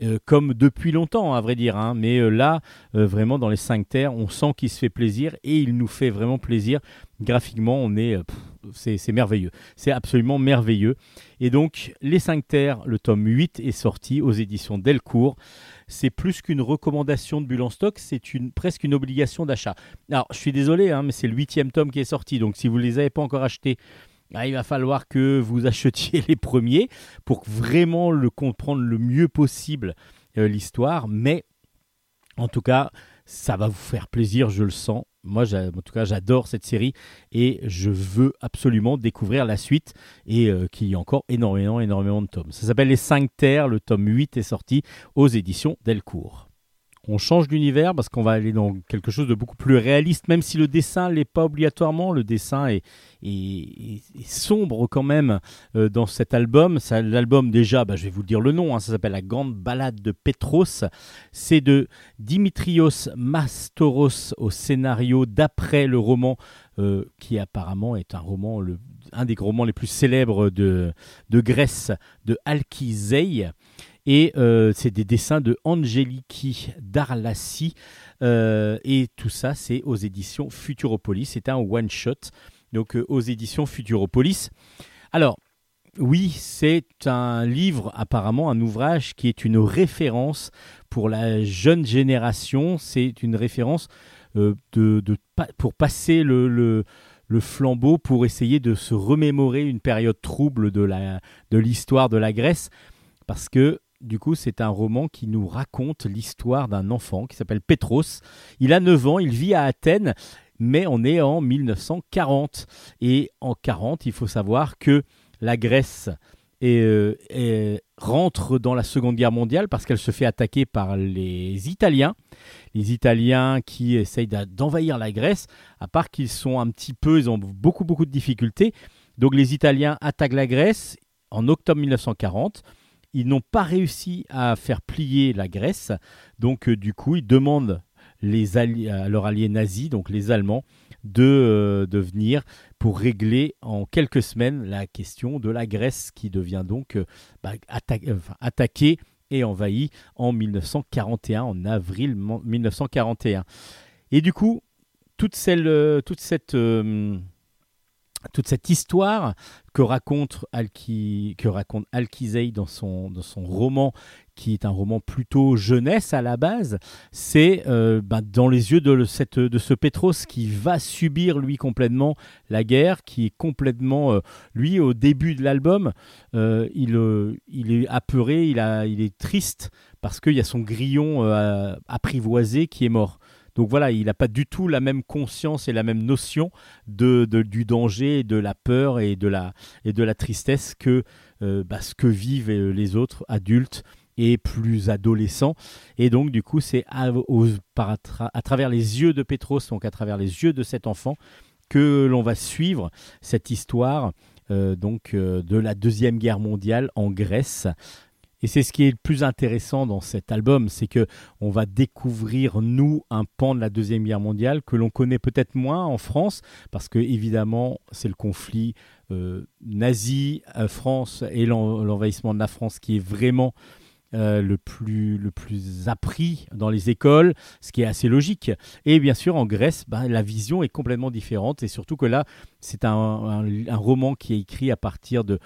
euh, comme depuis longtemps, à vrai dire. Hein. Mais euh, là, euh, vraiment, dans les cinq terres, on sent qu'il se fait plaisir et il nous fait vraiment plaisir. Graphiquement, on est, c'est merveilleux. C'est absolument merveilleux. Et donc, les cinq terres, le tome 8 est sorti aux éditions Delcourt. C'est plus qu'une recommandation de bulle stock, c'est presque une obligation d'achat. Alors, je suis désolé, hein, mais c'est le huitième tome qui est sorti. Donc, si vous ne les avez pas encore achetés, ah, il va falloir que vous achetiez les premiers pour vraiment le comprendre le mieux possible l'histoire, mais en tout cas, ça va vous faire plaisir, je le sens. Moi, en tout cas, j'adore cette série et je veux absolument découvrir la suite et euh, qu'il y ait encore énormément, énormément de tomes. Ça s'appelle Les 5 Terres. Le tome 8 est sorti aux éditions Delcourt on change d'univers parce qu'on va aller dans quelque chose de beaucoup plus réaliste, même si le dessin l'est pas obligatoirement. Le dessin est, sombre quand même euh, dans cet album. L'album déjà, bah, je vais vous dire le nom, hein, ça s'appelle La Grande Balade de Petros. C'est de Dimitrios Mastoros au scénario d'après le roman euh, qui apparemment est un roman, un des romans les plus célèbres de, Grèce, de Alkizei. Et euh, c'est des dessins de Angeliki Darlassi. Euh, et tout ça, c'est aux éditions Futuropolis. C'est un one-shot, donc euh, aux éditions Futuropolis. Alors, oui, c'est un livre, apparemment, un ouvrage qui est une référence pour la jeune génération. C'est une référence de, pour passer le, flambeau, pour essayer de se remémorer une période trouble de l'histoire de, de la Grèce. Parce que du coup, c'est un roman qui nous raconte l'histoire d'un enfant qui s'appelle Petros. Il a 9 ans, il vit à Athènes, mais on est en 1940. Et en 40, il faut savoir que la Grèce euh, rentre dans la Seconde Guerre mondiale parce qu'elle se fait attaquer par les Italiens. Les Italiens qui essayent d'envahir la Grèce, à part qu'ils sont un petit peu, ils ont beaucoup beaucoup de difficultés. Donc les Italiens attaquent la Grèce en octobre 1940. Ils n'ont pas réussi à faire plier la Grèce, donc euh, du coup ils demandent les à leurs alliés nazis, donc les Allemands, de, euh, de, venir pour régler en quelques semaines la question de la Grèce qui devient donc euh, bah, attaquée et envahie en 1941, en avril 1941. Et du coup, toute, celle, toute cette toute cette histoire que raconte, Alki, dans son, roman, qui est un roman plutôt jeunesse à la base, c'est euh, ben, dans les yeux de, ce Petros qui va subir lui complètement la guerre, qui est complètement, euh, lui au début de l'album, euh, il, est apeuré, il, il est triste parce qu'il y a son grillon apprivoisé qui est mort. Donc voilà, il n'a pas du tout la même conscience et la même notion du danger, de la peur et de la, tristesse que euh, bah, ce que vivent euh, les autres adultes et plus adolescents. Et donc du coup, c'est à, à, travers les yeux de Petros, donc à travers les yeux de cet enfant, que l'on va suivre cette histoire euh, donc de la deuxième guerre mondiale en Grèce. Et c'est ce qui est le plus intéressant dans cet album, c'est que on va découvrir nous un pan de la deuxième guerre mondiale que l'on connaît peut-être moins en France, parce que évidemment c'est le conflit euh, nazi euh, France et l'envahissement de la France qui est vraiment euh, le, plus, le plus appris dans les écoles, ce qui est assez logique. Et bien sûr, en Grèce, ben, la vision est complètement différente. Et surtout que là, c'est un, roman qui est écrit à partir de,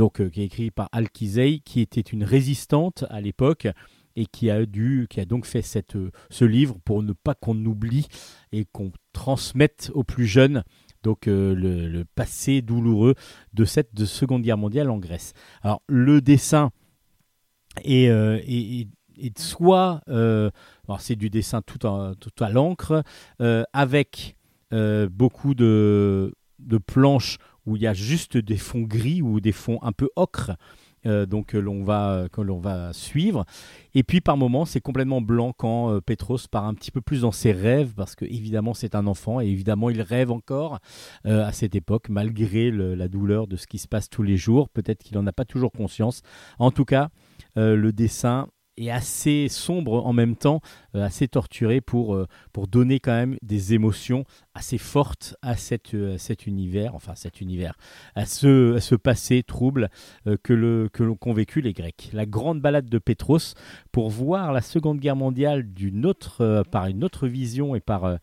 donc euh, qui est écrit par Alkizei, qui était une résistante à l'époque et qui a dû, qui a donc fait cette, euh, ce livre pour ne pas qu'on oublie et qu'on transmette aux plus jeunes donc euh, le, passé douloureux de cette de Seconde Guerre mondiale en Grèce. Alors le dessin est, est, soit, c'est du dessin tout, tout à l'encre avec beaucoup de, de planches où il y a juste des fonds gris ou des fonds un peu ocre. Euh, donc que l'on va suivre et puis par moments c'est complètement blanc quand euh, Petros part un petit peu plus dans ses rêves parce que évidemment c'est un enfant et évidemment il rêve encore euh, à cette époque malgré la douleur de ce qui se passe tous les jours peut-être qu'il n'en a pas toujours conscience en tout cas le dessin et assez sombre en même temps, euh, assez torturé pour, euh, pour donner quand même des émotions assez fortes à, cette, euh, cet univers, enfin cet univers, à ce, ce passé trouble que le que vécu les Grecs. La grande balade de Pétros pour voir la Seconde Guerre mondiale autre, par une autre vision et par,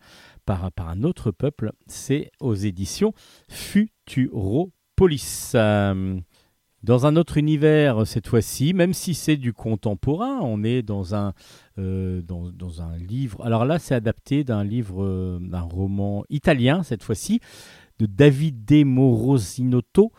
par, par un autre peuple, c'est aux éditions Futuropolis. Dans un autre univers, cette fois-ci, même si c'est du contemporain, on est dans un, euh, livre. Alors là, c'est adapté d'un livre, euh, d'un roman italien, cette fois-ci, de David De Morosinotto,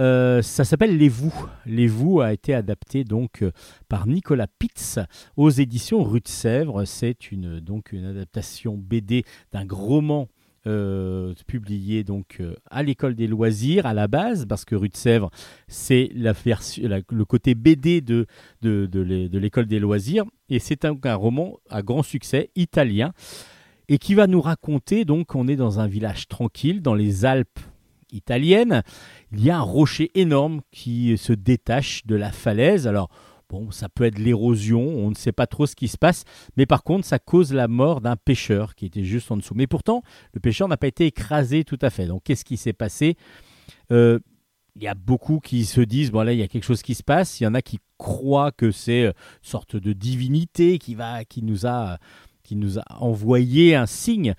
Euh, ça s'appelle Les Vous. Les Vous a été adapté donc euh, par Nicolas Pitz aux éditions Rue de Sèvres. C'est une, donc une adaptation BD d'un roman euh, publié donc euh, à l'école des loisirs à la base, parce que Rue de Sèvres, c'est la, le côté BD de, de, de l'école des loisirs, et c'est un, un roman à grand succès italien, et qui va nous raconter, donc on est dans un village tranquille, dans les Alpes italiennes, il y a un rocher énorme qui se détache de la falaise, alors Bon, ça peut être l'érosion, on ne sait pas trop ce qui se passe, mais par contre, ça cause la mort d'un pêcheur qui était juste en dessous. Mais pourtant, le pêcheur n'a pas été écrasé tout à fait. Donc, qu'est-ce qui s'est passé? Euh, Il y a beaucoup qui se disent bon là, il y a quelque chose qui se passe. Il y en a qui croient que c'est une sorte de divinité qui va, qui nous a, qui nous a envoyé un signe.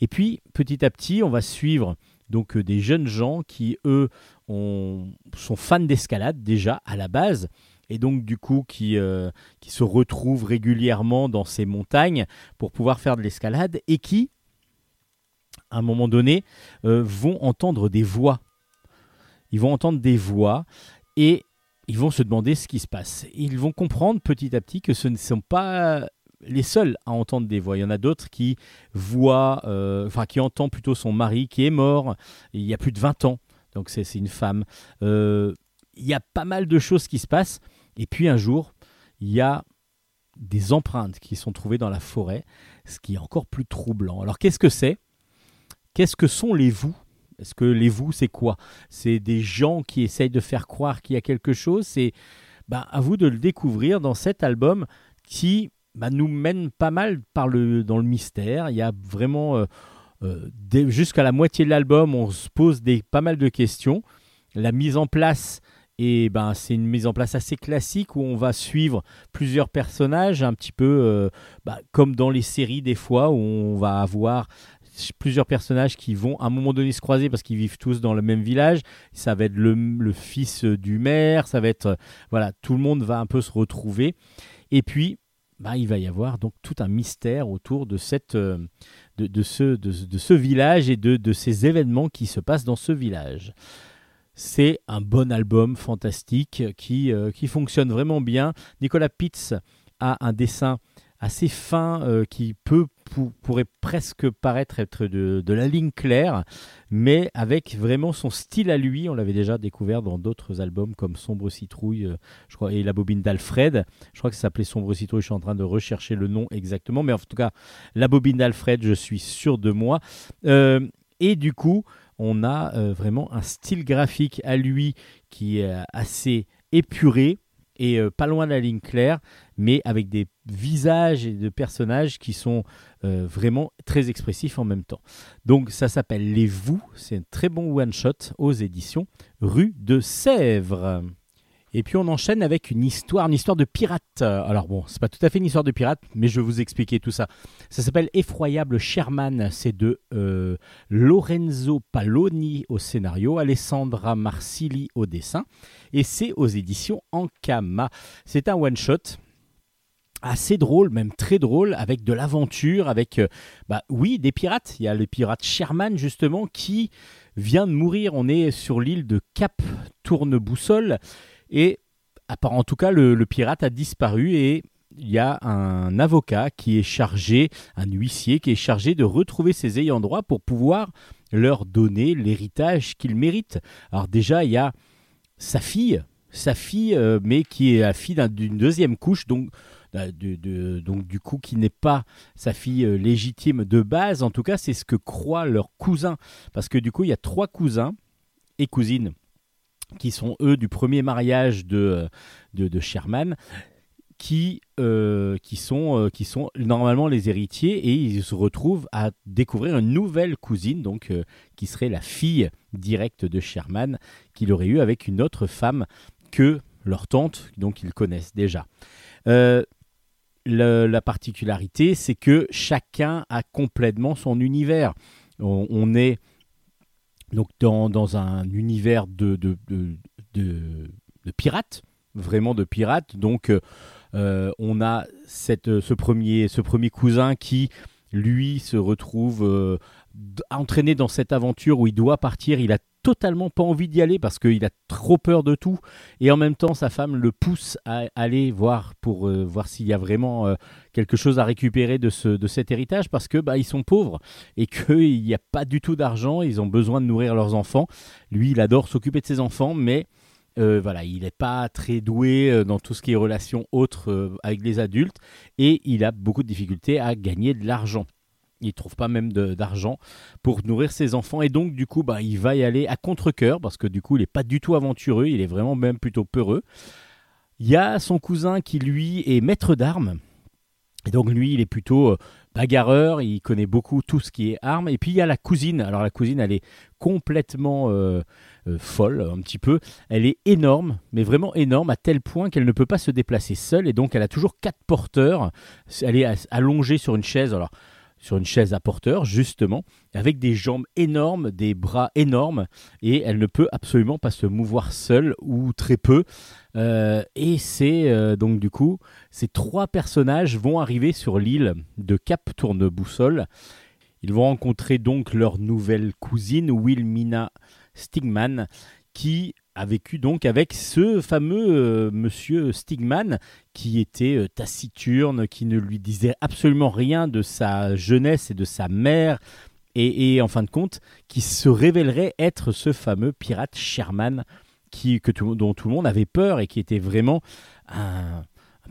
Et puis, petit à petit, on va suivre donc euh, des jeunes gens qui eux ont- sont fans d'escalade déjà à la base et donc du coup qui, euh, qui se retrouvent régulièrement dans ces montagnes pour pouvoir faire de l'escalade et qui, à un moment donné, euh, vont entendre des voix. Ils vont entendre des voix et ils vont se demander ce qui se passe. Ils vont comprendre petit à petit que ce ne sont pas les seuls à entendre des voix. Il y en a d'autres qui voient, euh, enfin qui entendent plutôt son mari qui est mort il y a plus de 20 ans. Donc c'est une femme. Il y a pas mal de choses qui se passent. Et puis un jour, il y a des empreintes qui sont trouvées dans la forêt, ce qui est encore plus troublant. Alors qu'est-ce que c'est? Qu'est-ce que sont les vous? Est-ce que les vous, c'est quoi? C'est des gens qui essayent de faire croire qu'il y a quelque chose? C'est ben, à vous de le découvrir dans cet album qui ben, nous mène pas mal dans le mystère. Il y a vraiment, euh, euh, jusqu'à la moitié de l'album, on se pose pas mal de questions. La mise en place et ben, c'est une mise en place assez classique où on va suivre plusieurs personnages, un petit peu euh, bah, comme dans les séries des fois, où on va avoir plusieurs personnages qui vont à un moment donné se croiser parce qu'ils vivent tous dans le même village. Ça va être le, fils du maire, ça va être... euh, voilà, tout le monde va un peu se retrouver. Et puis, bah, il va y avoir donc tout un mystère autour de, cette, euh, de, de ce, de, de ce village et de, de ces événements qui se passent dans ce village. C'est un bon album fantastique qui, euh, qui fonctionne vraiment bien. Nicolas Pitts a un dessin assez fin euh, qui peut pour- pourrait presque paraître être de, la ligne claire, mais avec vraiment son style à lui. On l'avait déjà découvert dans d'autres albums comme Sombre Citrouille, euh, je crois, et La bobine d'Alfred. Je crois que ça s'appelait Sombre Citrouille. Je suis en train de rechercher le nom exactement, mais en tout cas, La bobine d'Alfred, je suis sûr de moi. Et du coup, on a euh, vraiment un style graphique à lui qui est euh, assez épuré et euh, pas loin de la ligne claire, mais avec des visages et de personnages qui sont vraiment très expressifs en même temps. Donc ça s'appelle Les Vous, c'est un très bon one-shot aux éditions Rue de Sèvres. Et puis on enchaîne avec une histoire, une histoire de pirate. Alors bon, c'est pas tout à fait une histoire de pirate, mais je vais vous expliquer tout ça. Ça s'appelle Effroyable Sherman, c'est de euh, Lorenzo Paloni au scénario, Alessandra Marsili au dessin, et c'est aux éditions Ankama. C'est un one-shot assez drôle, même très drôle, avec de l'aventure, avec, euh, bah oui, des pirates. Il y a le pirate Sherman, justement, qui vient de mourir. On est sur l'île de Cap Tourne-Boussole, et en tout cas, le, pirate a disparu, et il y a un avocat qui est chargé, un huissier qui est chargé de retrouver ses ayants droit pour pouvoir leur donner l'héritage qu'ils méritent. Alors déjà, il y a sa fille, sa fille, euh, mais qui est la fille d'un- d'une deuxième couche, donc, euh, donc du coup qui n'est pas sa fille euh, légitime de base. En tout cas, c'est ce que croient leurs cousins, parce que du coup, il y a trois cousins et cousines qui sont eux du premier mariage de, euh, de, Sherman. Qui, euh, qui, sont, euh, qui sont normalement les héritiers et ils se retrouvent à découvrir une nouvelle cousine donc qui serait la fille directe de Sherman qu'il aurait eu avec une autre femme que leur tante, donc ils connaissent déjà. La particularité, c'est que chacun a complètement son univers. On est donc dans, dans un univers de, de, de, pirates, vraiment de pirates. Donc euh, euh, on a cette, ce, premier, ce premier cousin qui, lui, se retrouve euh, entraîné dans cette aventure où il doit partir. Il a totalement pas envie d'y aller parce qu'il a trop peur de tout. Et en même temps, sa femme le pousse à aller voir pour euh, voir s'il y a vraiment euh, quelque chose à récupérer de, ce, de cet héritage parce que bah, ils sont pauvres et qu'il n'y a pas du tout d'argent. Ils ont besoin de nourrir leurs enfants. Lui, il adore s'occuper de ses enfants, mais euh, voilà, il n'est pas très doué dans tout ce qui est relations autres avec les adultes et il a beaucoup de difficultés à gagner de l'argent. Il trouve pas même d'argent pour nourrir ses enfants. Et donc, du coup, bah, il va y aller à contre-coeur parce que du coup, il n'est pas du tout aventureux. Il est vraiment même plutôt peureux. Il y a son cousin qui, lui, est maître d'armes. Et donc, lui, il est plutôt euh, bagarreur. Il connaît beaucoup tout ce qui est armes. Et puis, il y a la cousine. Alors, la cousine, elle est complètement euh, euh, folle, un petit peu. Elle est énorme, mais vraiment énorme, à tel point qu'elle ne peut pas se déplacer seule. Et donc, elle a toujours quatre porteurs. Elle est allongée sur une chaise. Alors, sur une chaise à porteur, justement, avec des jambes énormes, des bras énormes, et elle ne peut absolument pas se mouvoir seule ou très peu. Euh, et c'est euh, donc du coup, ces trois personnages vont arriver sur l'île de Cap Tourneboussole. Ils vont rencontrer donc leur nouvelle cousine, Wilmina Stigman, qui a vécu donc avec ce fameux euh, monsieur Stigman qui était euh, taciturne, qui ne lui disait absolument rien de sa jeunesse et de sa mère, et, en fin de compte, qui se révélerait être ce fameux pirate Sherman qui, que dont tout le monde avait peur et qui était vraiment un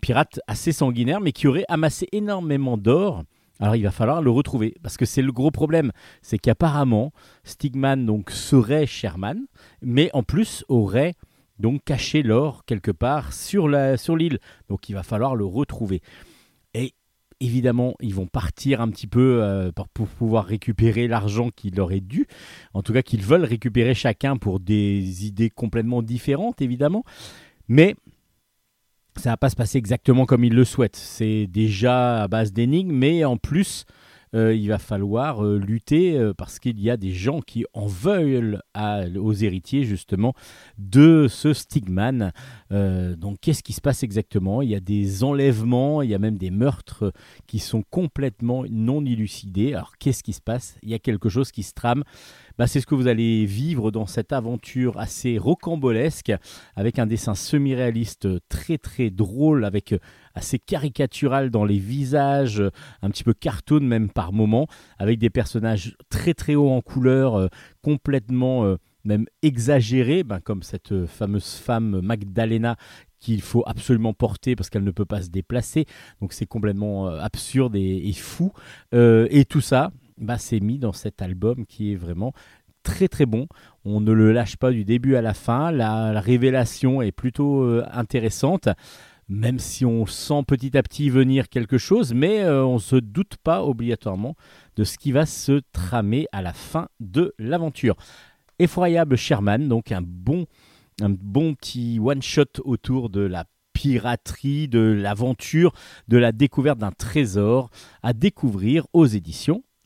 pirate assez sanguinaire, mais qui aurait amassé énormément d'or alors il va falloir le retrouver parce que c'est le gros problème, c'est qu'apparemment Stigman donc serait Sherman, mais en plus aurait donc caché l'or quelque part sur la sur l'île. Donc il va falloir le retrouver. Et évidemment, ils vont partir un petit peu euh, pour, pouvoir récupérer l'argent qu'il leur est dû. En tout cas, qu'ils veulent récupérer chacun pour des idées complètement différentes, évidemment. Mais ça va pas se passer exactement comme il le souhaite. C'est déjà à base d'énigmes, mais en plus, euh, il va falloir euh, lutter euh, parce qu'il y a des gens qui en veulent aux héritiers justement de ce Stigman. donc qu'est-ce qui se passe exactement? Il y a des enlèvements, il y a même des meurtres qui sont complètement non élucidés. Alors qu'est-ce qui se passe? Il y a quelque chose qui se trame. Bah, c'est ce que vous allez vivre dans cette aventure assez rocambolesque avec un dessin semi-réaliste très très drôle avec assez caricatural dans les visages, un petit peu cartoon même par moment, avec des personnages très très hauts en couleur, euh, complètement euh, même exagérés, ben, comme cette fameuse femme Magdalena qu'il faut absolument porter parce qu'elle ne peut pas se déplacer. Donc c'est complètement euh, absurde et, fou. et tout ça, bah, c'est mis dans cet album qui est vraiment très très bon. On ne le lâche pas du début à la fin. La, révélation est plutôt intéressante même si on sent petit à petit venir quelque chose, mais euh, on ne se doute pas obligatoirement de ce qui va se tramer à la fin de l'aventure. Effroyable Sherman, donc un bon, un bon petit one-shot autour de la piraterie, de l'aventure, de la découverte d'un trésor à découvrir aux éditions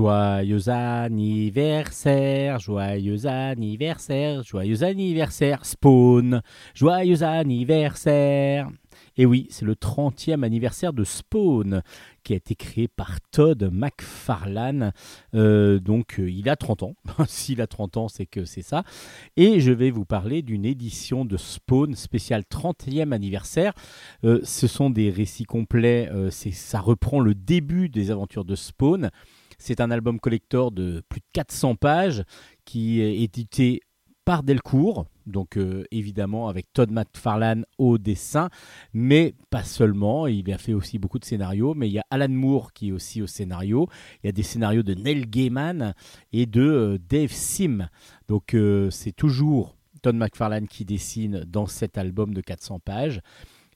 Joyeux anniversaire, joyeux anniversaire, joyeux anniversaire, Spawn, joyeux anniversaire. Et oui, c'est le 30e anniversaire de Spawn, qui a été créé par Todd McFarlane. Euh, donc euh, il a 30 ans. S'il a 30 ans, c'est que c'est ça. Et je vais vous parler d'une édition de Spawn spéciale 30e anniversaire. Euh, ce sont des récits complets. ça reprend le début des aventures de Spawn. C'est un album collector de plus de 400 pages qui est édité par Delcourt, donc euh, évidemment avec Todd McFarlane au dessin, mais pas seulement, il a fait aussi beaucoup de scénarios, mais il y a Alan Moore qui est aussi au scénario, il y a des scénarios de Neil Gaiman et de euh, Dave Sim, donc euh, c'est toujours Todd McFarlane qui dessine dans cet album de 400 pages.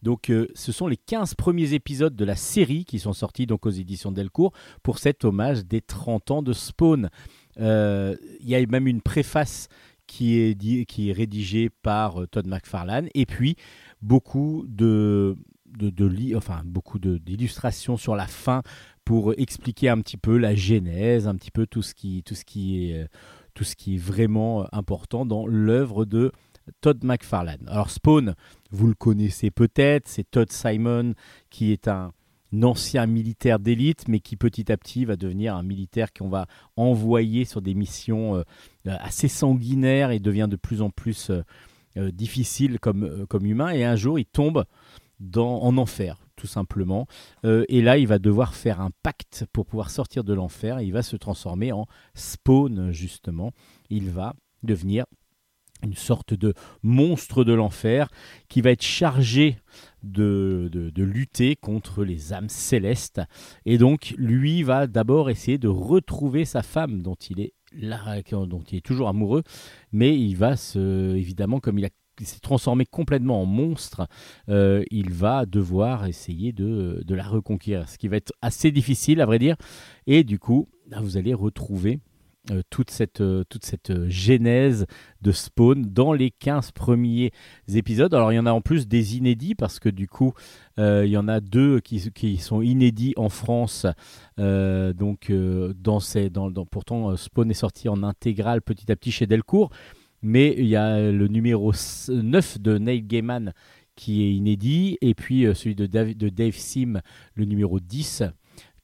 Donc ce sont les 15 premiers épisodes de la série qui sont sortis donc aux éditions Delcourt pour cet hommage des 30 ans de Spawn. Il y a même une préface qui est, dit, qui est rédigé par euh, Todd McFarlane, et puis beaucoup de, de, de enfin, beaucoup d'illustrations sur la fin pour expliquer un petit peu la genèse, un petit peu tout ce qui, tout ce qui, est, euh, tout ce qui est vraiment euh, important dans l'œuvre de Todd McFarlane. Alors Spawn, vous le connaissez peut-être, c'est Todd Simon qui est un, ancien militaire d'élite, mais qui petit à petit va devenir un militaire qu'on va envoyer sur des missions euh, euh, assez sanguinaires et devient de plus en plus euh, difficile comme, comme humain. Et un jour, il tombe dans, en enfer, tout simplement. et là, il va devoir faire un pacte pour pouvoir sortir de l'enfer. Il va se transformer en spawn, justement. Il va devenir une sorte de monstre de l'enfer qui va être chargé de, lutter contre les âmes célestes. Et donc, lui va d'abord essayer de retrouver sa femme dont il est là, dont il est toujours amoureux, mais il va évidemment, comme il s'est transformé complètement en monstre, euh, il va devoir essayer de, la reconquérir, ce qui va être assez difficile à vrai dire. Et du coup, vous allez retrouver euh, toute, cette, euh, euh, genèse de Spawn dans les 15 premiers épisodes. Alors il y en a en plus des inédits parce que du coup il y en a deux qui, qui sont inédits en France. donc dans ces, dans, pourtant Spawn est sorti en intégrale petit à petit chez Delcourt. Mais il y a le numéro 9 de Neil Gaiman qui est inédit et puis celui de Dave, de Dave Sim, le numéro 10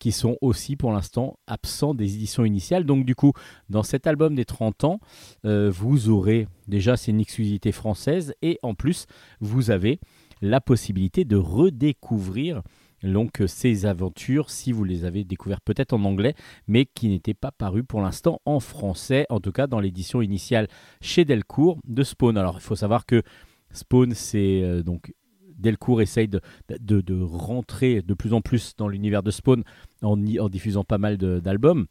qui sont aussi pour l'instant absents des éditions initiales. Donc du coup, dans cet album des 30 ans, euh, vous aurez déjà, c'est une exclusivité française, et en plus, vous avez la possibilité de redécouvrir donc ces aventures si vous les avez découvertes peut-être en anglais mais qui n'étaient pas parues pour l'instant en français en tout cas dans l'édition initiale chez Delcourt de Spawn alors il faut savoir que Spawn c'est euh, donc Delcourt essaye de, rentrer de plus en plus dans l'univers de Spawn en, diffusant pas mal d'albums.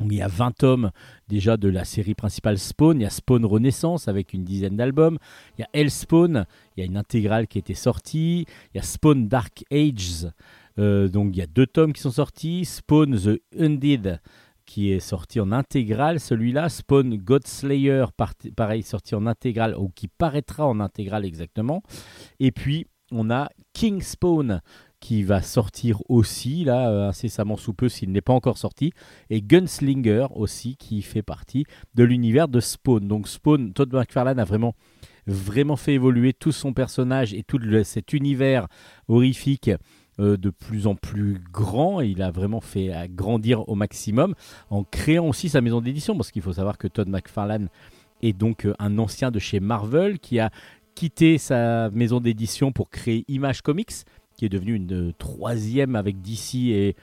Il y a 20 tomes déjà de la série principale Spawn. Il y a Spawn Renaissance avec une dizaine d'albums. Il y a Hellspawn, il y a une intégrale qui a été sortie. Il y a Spawn Dark Ages, euh, donc il y a deux tomes qui sont sortis. Spawn The Undead, qui est sorti en intégrale. Celui-là, Spawn Godslayer, pareil, sorti en intégrale, ou qui paraîtra en intégrale exactement. Et puis, on a King Spawn qui va sortir aussi, là, euh, incessamment sous peu, s'il n'est pas encore sorti. Et Gunslinger aussi, qui fait partie de l'univers de Spawn. Donc Spawn, Todd McFarlane a vraiment vraiment fait évoluer tout son personnage et tout cet univers horrifique de plus en plus grand. Il a vraiment fait grandir au maximum en créant aussi sa maison d'édition, parce qu'il faut savoir que Todd McFarlane est donc euh, un ancien de chez Marvel qui a quitté sa maison d'édition pour créer Image Comics, qui est devenue une euh, troisième avec DC et,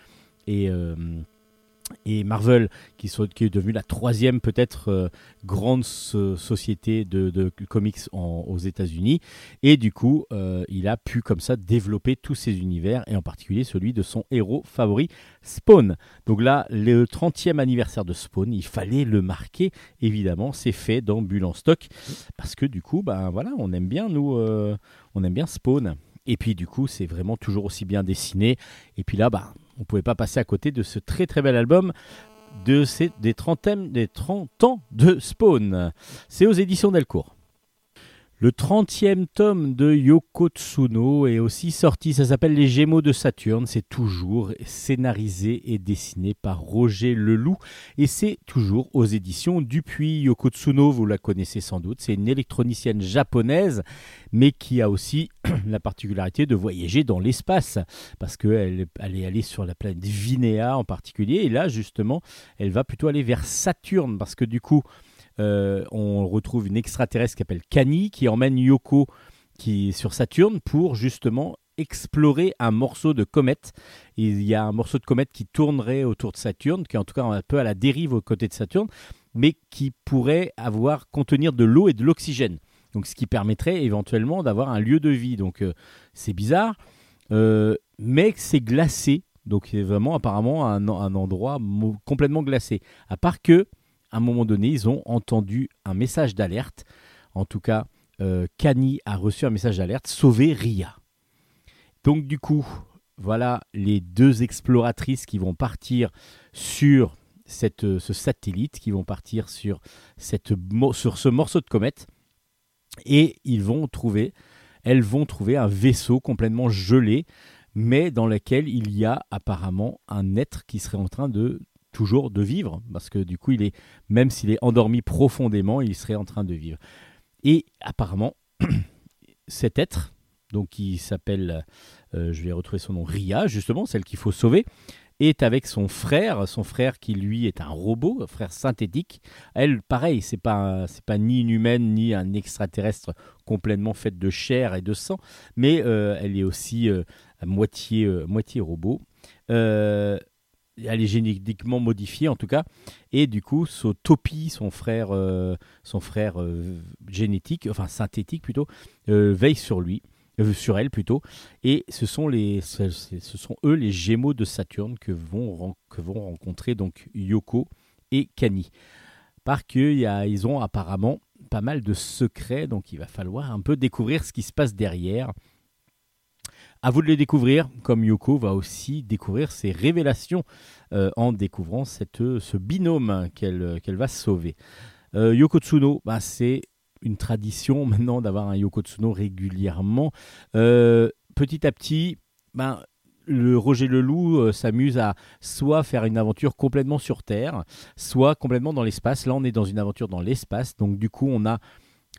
et Marvel, qui, est devenue la troisième peut-être euh, grande société de, comics aux États-Unis. Et du coup, euh, il a pu comme ça développer tous ses univers, et en particulier celui de son héros favori, Spawn. Donc là, le 30e anniversaire de Spawn, il fallait le marquer, évidemment, c'est fait dans Bulle stock, parce que du coup, ben voilà, on aime bien, nous, euh, on aime bien Spawn. Et puis du coup, c'est vraiment toujours aussi bien dessiné. Et puis là, bah, on ne pouvait pas passer à côté de ce très très bel album des, 30 des 30 ans de Spawn. C'est aux éditions Delcourt. Le 30e tome de Yoko Tsuno est aussi sorti, ça s'appelle Les Gémeaux de Saturne, c'est toujours scénarisé et dessiné par Roger Leloup. Et c'est toujours aux éditions Dupuis. Yoko Tsuno, vous la connaissez sans doute, c'est une électronicienne japonaise mais qui a aussi la particularité de voyager dans l'espace parce qu'elle elle est allée sur la planète Vinéa en particulier. Et là justement elle va plutôt aller vers Saturne parce que du coup euh, on retrouve une extraterrestre qui s'appelle Kani qui emmène Yoko qui sur Saturne pour justement explorer un morceau de comète. Il y a un morceau de comète qui tournerait autour de Saturne, qui est en tout cas un peu à la dérive aux côtés de Saturne. mais qui pourrait avoir contenir de l'eau et de l'oxygène. Donc ce qui permettrait éventuellement d'avoir un lieu de vie. Donc euh, c'est bizarre, euh, mais c'est glacé. Donc c'est vraiment apparemment un, un endroit complètement glacé. À part que, un moment donné, ils ont entendu un message d'alerte. En tout cas, euh, a reçu un message d'alerte, sauver Ria. Donc du coup, voilà les deux exploratrices qui vont partir sur cette, ce satellite, qui vont partir sur, sur ce morceau de comète, et ils vont trouver, elles vont trouver un vaisseau complètement gelé, mais dans lequel il y a apparemment un être qui serait en train de toujours de vivre, parce que du coup, il est, même s'il est endormi profondément, il serait en train de vivre. Et apparemment, cet être, donc qui s'appelle, euh, je vais retrouver son nom, Ria, justement, celle qu'il faut sauver, est avec son frère, son frère qui lui est un robot, un frère synthétique. Elle, pareil, c'est pas c'est pas ni une humaine ni un extraterrestre complètement fait de chair et de sang, mais euh, elle est aussi euh, à moitié moitié robot. Elle est génétiquement modifiée en tout cas, et du coup, Topi, son frère, son frère génétique, enfin synthétique plutôt, veille sur lui. Euh, sur elle plutôt. Et ce sont, les, ce, sont eux les Gémeaux de Saturne que vont, que vont rencontrer donc Yoko et Kani. Parce qu'ils ont apparemment pas mal de secrets, donc il va falloir un peu découvrir ce qui se passe derrière. À vous de les découvrir, comme Yoko va aussi découvrir ses révélations euh, en découvrant cette, ce binôme qu'elle va sauver. Euh, Yoko Tsuno, bah, c'est une tradition maintenant d'avoir un Yoko Tsuno régulièrement. Euh, petit à petit, ben, le Roger Leloup euh, s'amuse à soit faire une aventure complètement sur Terre, soit complètement dans l'espace. Là, on est dans une aventure dans l'espace, donc du coup, on a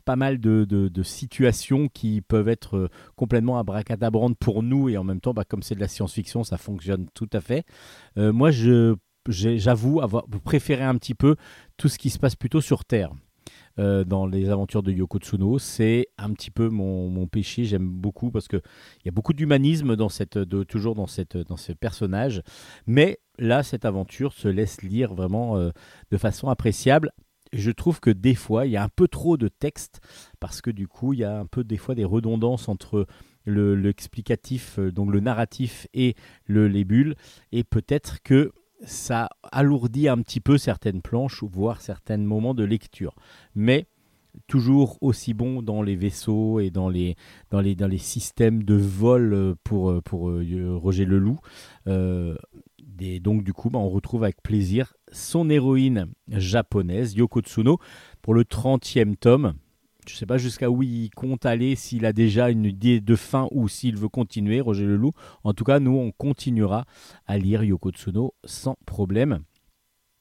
pas mal de, situations qui peuvent être euh, complètement abracadabrantes pour nous et en même temps, bah, comme c'est de la science-fiction, ça fonctionne tout à fait. moi, je j'avoue avoir préféré un petit peu tout ce qui se passe plutôt sur Terre. Euh, dans les aventures de Yoko Tsuno. C'est un petit peu mon, péché. J'aime beaucoup parce qu'il y a beaucoup d'humanisme dans cette, de, toujours dans, cette, dans ce personnage. Mais là, cette aventure se laisse lire vraiment euh, de façon appréciable. Je trouve que des fois, il y a un peu trop de texte parce que du coup, il y a un peu des fois des redondances entre l'explicatif, le, euh, donc le narratif et le, les bulles. Et peut-être que ça alourdit un petit peu certaines planches, voire certains moments de lecture. Mais toujours aussi bon dans les vaisseaux et dans les, dans les, dans les systèmes de vol euh, pour, euh, pour Roger Leloup. Et donc du coup, bah, on retrouve avec plaisir son héroïne japonaise, Yoko Tsuno, pour le 30e tome. Je ne sais pas jusqu'à où il compte aller, s'il a déjà une idée de fin ou s'il veut continuer, Roger Leloup. En tout cas, nous, on continuera à lire Yoko Tsuno sans problème.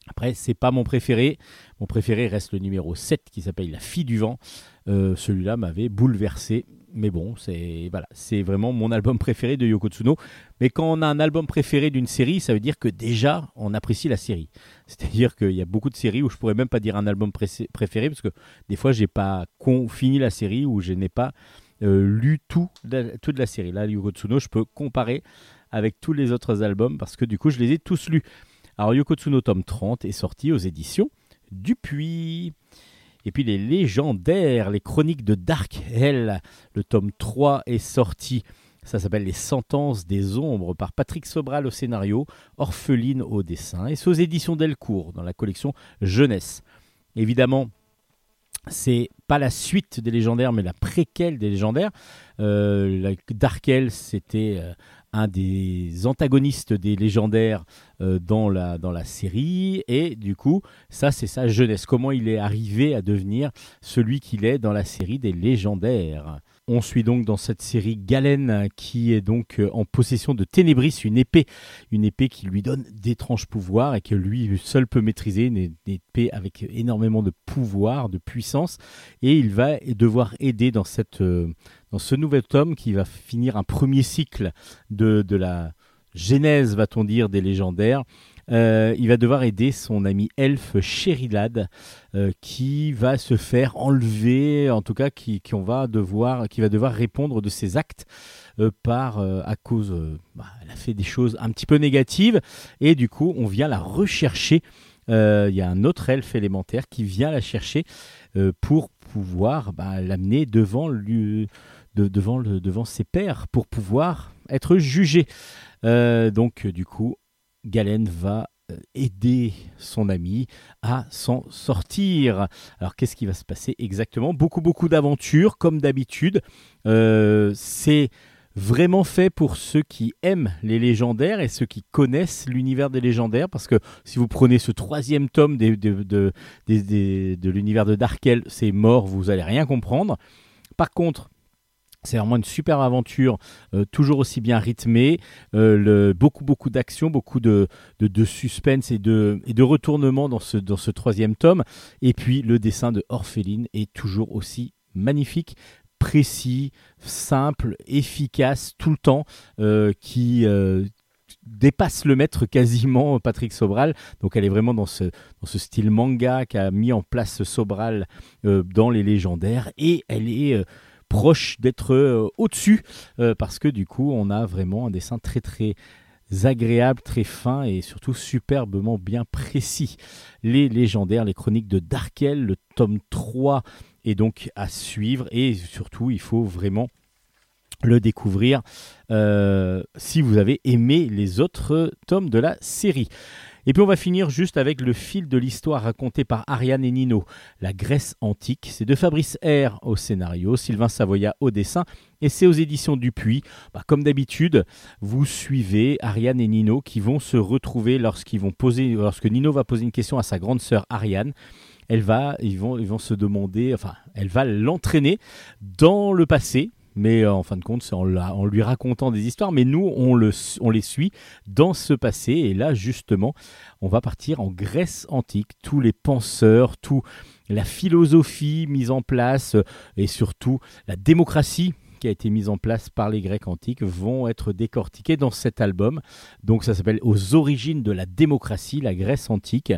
Après, c'est pas mon préféré. Mon préféré reste le numéro 7 qui s'appelle La fille du vent. Euh, celui-là m'avait bouleversé. Mais bon, c'est voilà, c'est vraiment mon album préféré de Yoko Tsuno. Mais quand on a un album préféré d'une série, ça veut dire que déjà on apprécie la série. C'est-à-dire qu'il y a beaucoup de séries où je pourrais même pas dire un album préféré parce que des fois j'ai pas fini la série ou je n'ai pas euh, lu tout toute la série. Là, Yoko Tsuno, je peux comparer avec tous les autres albums parce que du coup je les ai tous lus. Alors Yoko Tsuno tome 30 est sorti aux éditions Dupuis. Et puis les légendaires, les chroniques de Dark Hell, le tome 3 est sorti. Ça s'appelle Les Sentences des Ombres par Patrick Sobral au scénario, Orpheline au dessin. Et c'est aux éditions Delcourt dans la collection Jeunesse. Évidemment, c'est pas la suite des légendaires, mais la préquelle des légendaires. Euh, Dark Hell, c'était euh, un des antagonistes des légendaires euh, dans, la, dans la série. Et du coup, ça, c'est sa jeunesse. Comment il est arrivé à devenir celui qu'il est dans la série des légendaires? On suit donc dans cette série Galen qui est donc euh, en possession de Ténébris, une épée, une épée qui lui donne d'étranges pouvoirs et que lui seul peut maîtriser, une, épée avec énormément de pouvoir, de puissance, et il va devoir aider dans cette euh, ce nouvel tome qui va finir un premier cycle de, de la genèse, va-t-on dire, des légendaires. Euh, il va devoir aider son ami elfe Sherilad, euh, qui va se faire enlever, en tout cas qui, on va devoir, qui va devoir répondre de ses actes euh, par à cause, bah, elle a fait des choses un petit peu négatives et du coup on vient la rechercher il y a un autre elfe élémentaire qui vient la chercher pour pouvoir bah, l'amener devant, devant, devant ses pairs, pour pouvoir être jugé. donc du coup, Galen va euh, aider son ami à s'en sortir. Alors qu'est-ce qui va se passer exactement? Beaucoup beaucoup d'aventures comme d'habitude. Euh, c'est vraiment fait pour ceux qui aiment les légendaires et ceux qui connaissent l'univers des légendaires parce que si vous prenez ce troisième tome de, de l'univers de Darkel, c'est mort, vous allez rien comprendre. Par contre, c'est vraiment une super aventure, euh, toujours aussi bien rythmée, euh, beaucoup beaucoup d'action, beaucoup de, suspense et de, et retournement dans ce, troisième tome. Et puis le dessin de Orpheline est toujours aussi magnifique, précis, simple, efficace tout le temps, euh, qui dépasse le maître quasiment Patrick Sobral. Donc elle est vraiment dans ce style manga qu'a mis en place Sobral dans les légendaires et elle est proche d'être euh, au-dessus, euh, parce que du coup, on a vraiment un dessin très très agréable, très fin et surtout superbement bien précis. Les légendaires, les chroniques de Darkel, le tome 3 est donc à suivre et surtout, il faut vraiment le découvrir euh, si vous avez aimé les autres tomes de la série. Et puis on va finir juste avec le fil de l'histoire raconté par Ariane et Nino, la Grèce antique. C'est de Fabrice R au scénario, Sylvain Savoya au dessin, et c'est aux éditions Dupuis. Bah, comme d'habitude, vous suivez Ariane et Nino qui vont se retrouver lorsque Nino va poser une question à sa grande sœur Ariane elle va, ils vont, ils vont se demander, enfin, elle va l'entraîner dans le passé, mais euh, en fin de compte, c'est en, lui racontant des histoires. Mais nous, on, le, on les suit dans ce passé. Et là, justement, on va partir en Grèce antique. Tous les penseurs, toute la philosophie mise en place euh, et surtout la démocratie qui a été mise en place par les Grecs antiques vont être décortiqués dans cet album. Donc ça s'appelle Aux origines de la démocratie, la Grèce antique.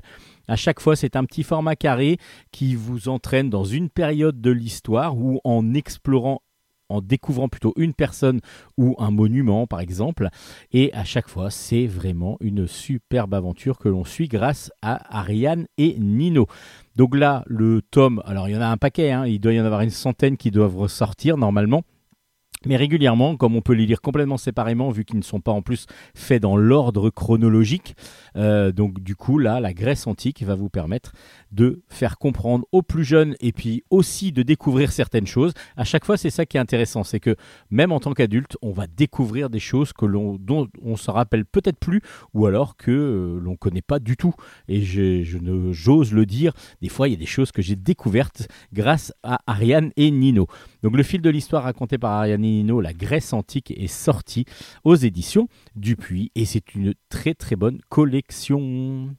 À chaque fois, c'est un petit format carré qui vous entraîne dans une période de l'histoire où en explorant en découvrant plutôt une personne ou un monument par exemple. Et à chaque fois, c'est vraiment une superbe aventure que l'on suit grâce à Ariane et Nino. Donc là, le tome, alors il y en a un paquet, hein, il doit y en avoir une centaine qui doivent ressortir normalement. Mais régulièrement, comme on peut les lire complètement séparément, vu qu'ils ne sont pas en plus faits dans l'ordre chronologique, euh, donc du coup là, la Grèce antique va vous permettre de faire comprendre aux plus jeunes et puis aussi de découvrir certaines choses. À chaque fois, c'est ça qui est intéressant, c'est que même en tant qu'adulte, on va découvrir des choses que l'on, dont on se rappelle peut-être plus ou alors que euh, l'on connaît pas du tout. Et je ne j'ose le dire, des fois il y a des choses que j'ai découvertes grâce à Ariane et Nino. Donc le fil de l'histoire raconté par Ariane et La Grèce antique, est sorti aux éditions Dupuis et c'est une très très bonne collection.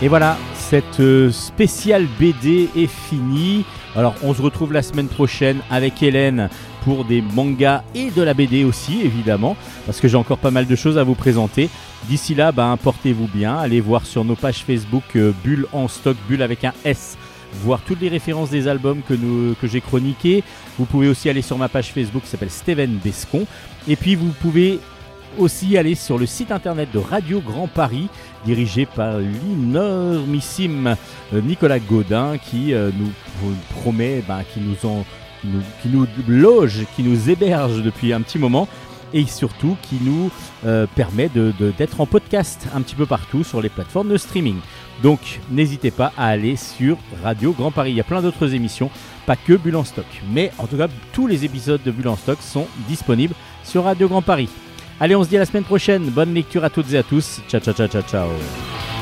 Et voilà, cette euh, spéciale BD est finie. Alors on se retrouve la semaine prochaine avec Hélène pour des mangas et de la BD aussi évidemment parce que j'ai encore pas mal de choses à vous présenter. D'ici là, ben, portez-vous bien, allez voir sur nos pages Facebook euh, Bulle en stock, Bulle avec un S voir toutes les références des albums que, que j'ai chroniqués. Vous pouvez aussi aller sur ma page Facebook qui s'appelle Steven Bescon. Et puis vous pouvez aussi aller sur le site internet de Radio Grand Paris, dirigé par l'énormissime euh, Nicolas Godin, qui euh, nous promet, bah, qui, nous en, qui nous loge, qui nous héberge depuis un petit moment et surtout qui nous euh, permet d'être en podcast un petit peu partout sur les plateformes de streaming. Donc n'hésitez pas à aller sur Radio Grand Paris. Il y a plein d'autres émissions, pas que Bulle en stock. Mais en tout cas, tous les épisodes de Bulle en stock sont disponibles sur Radio Grand Paris. Allez, on se dit à la semaine prochaine. Bonne lecture à toutes et à tous. Ciao, ciao, ciao, ciao, ciao.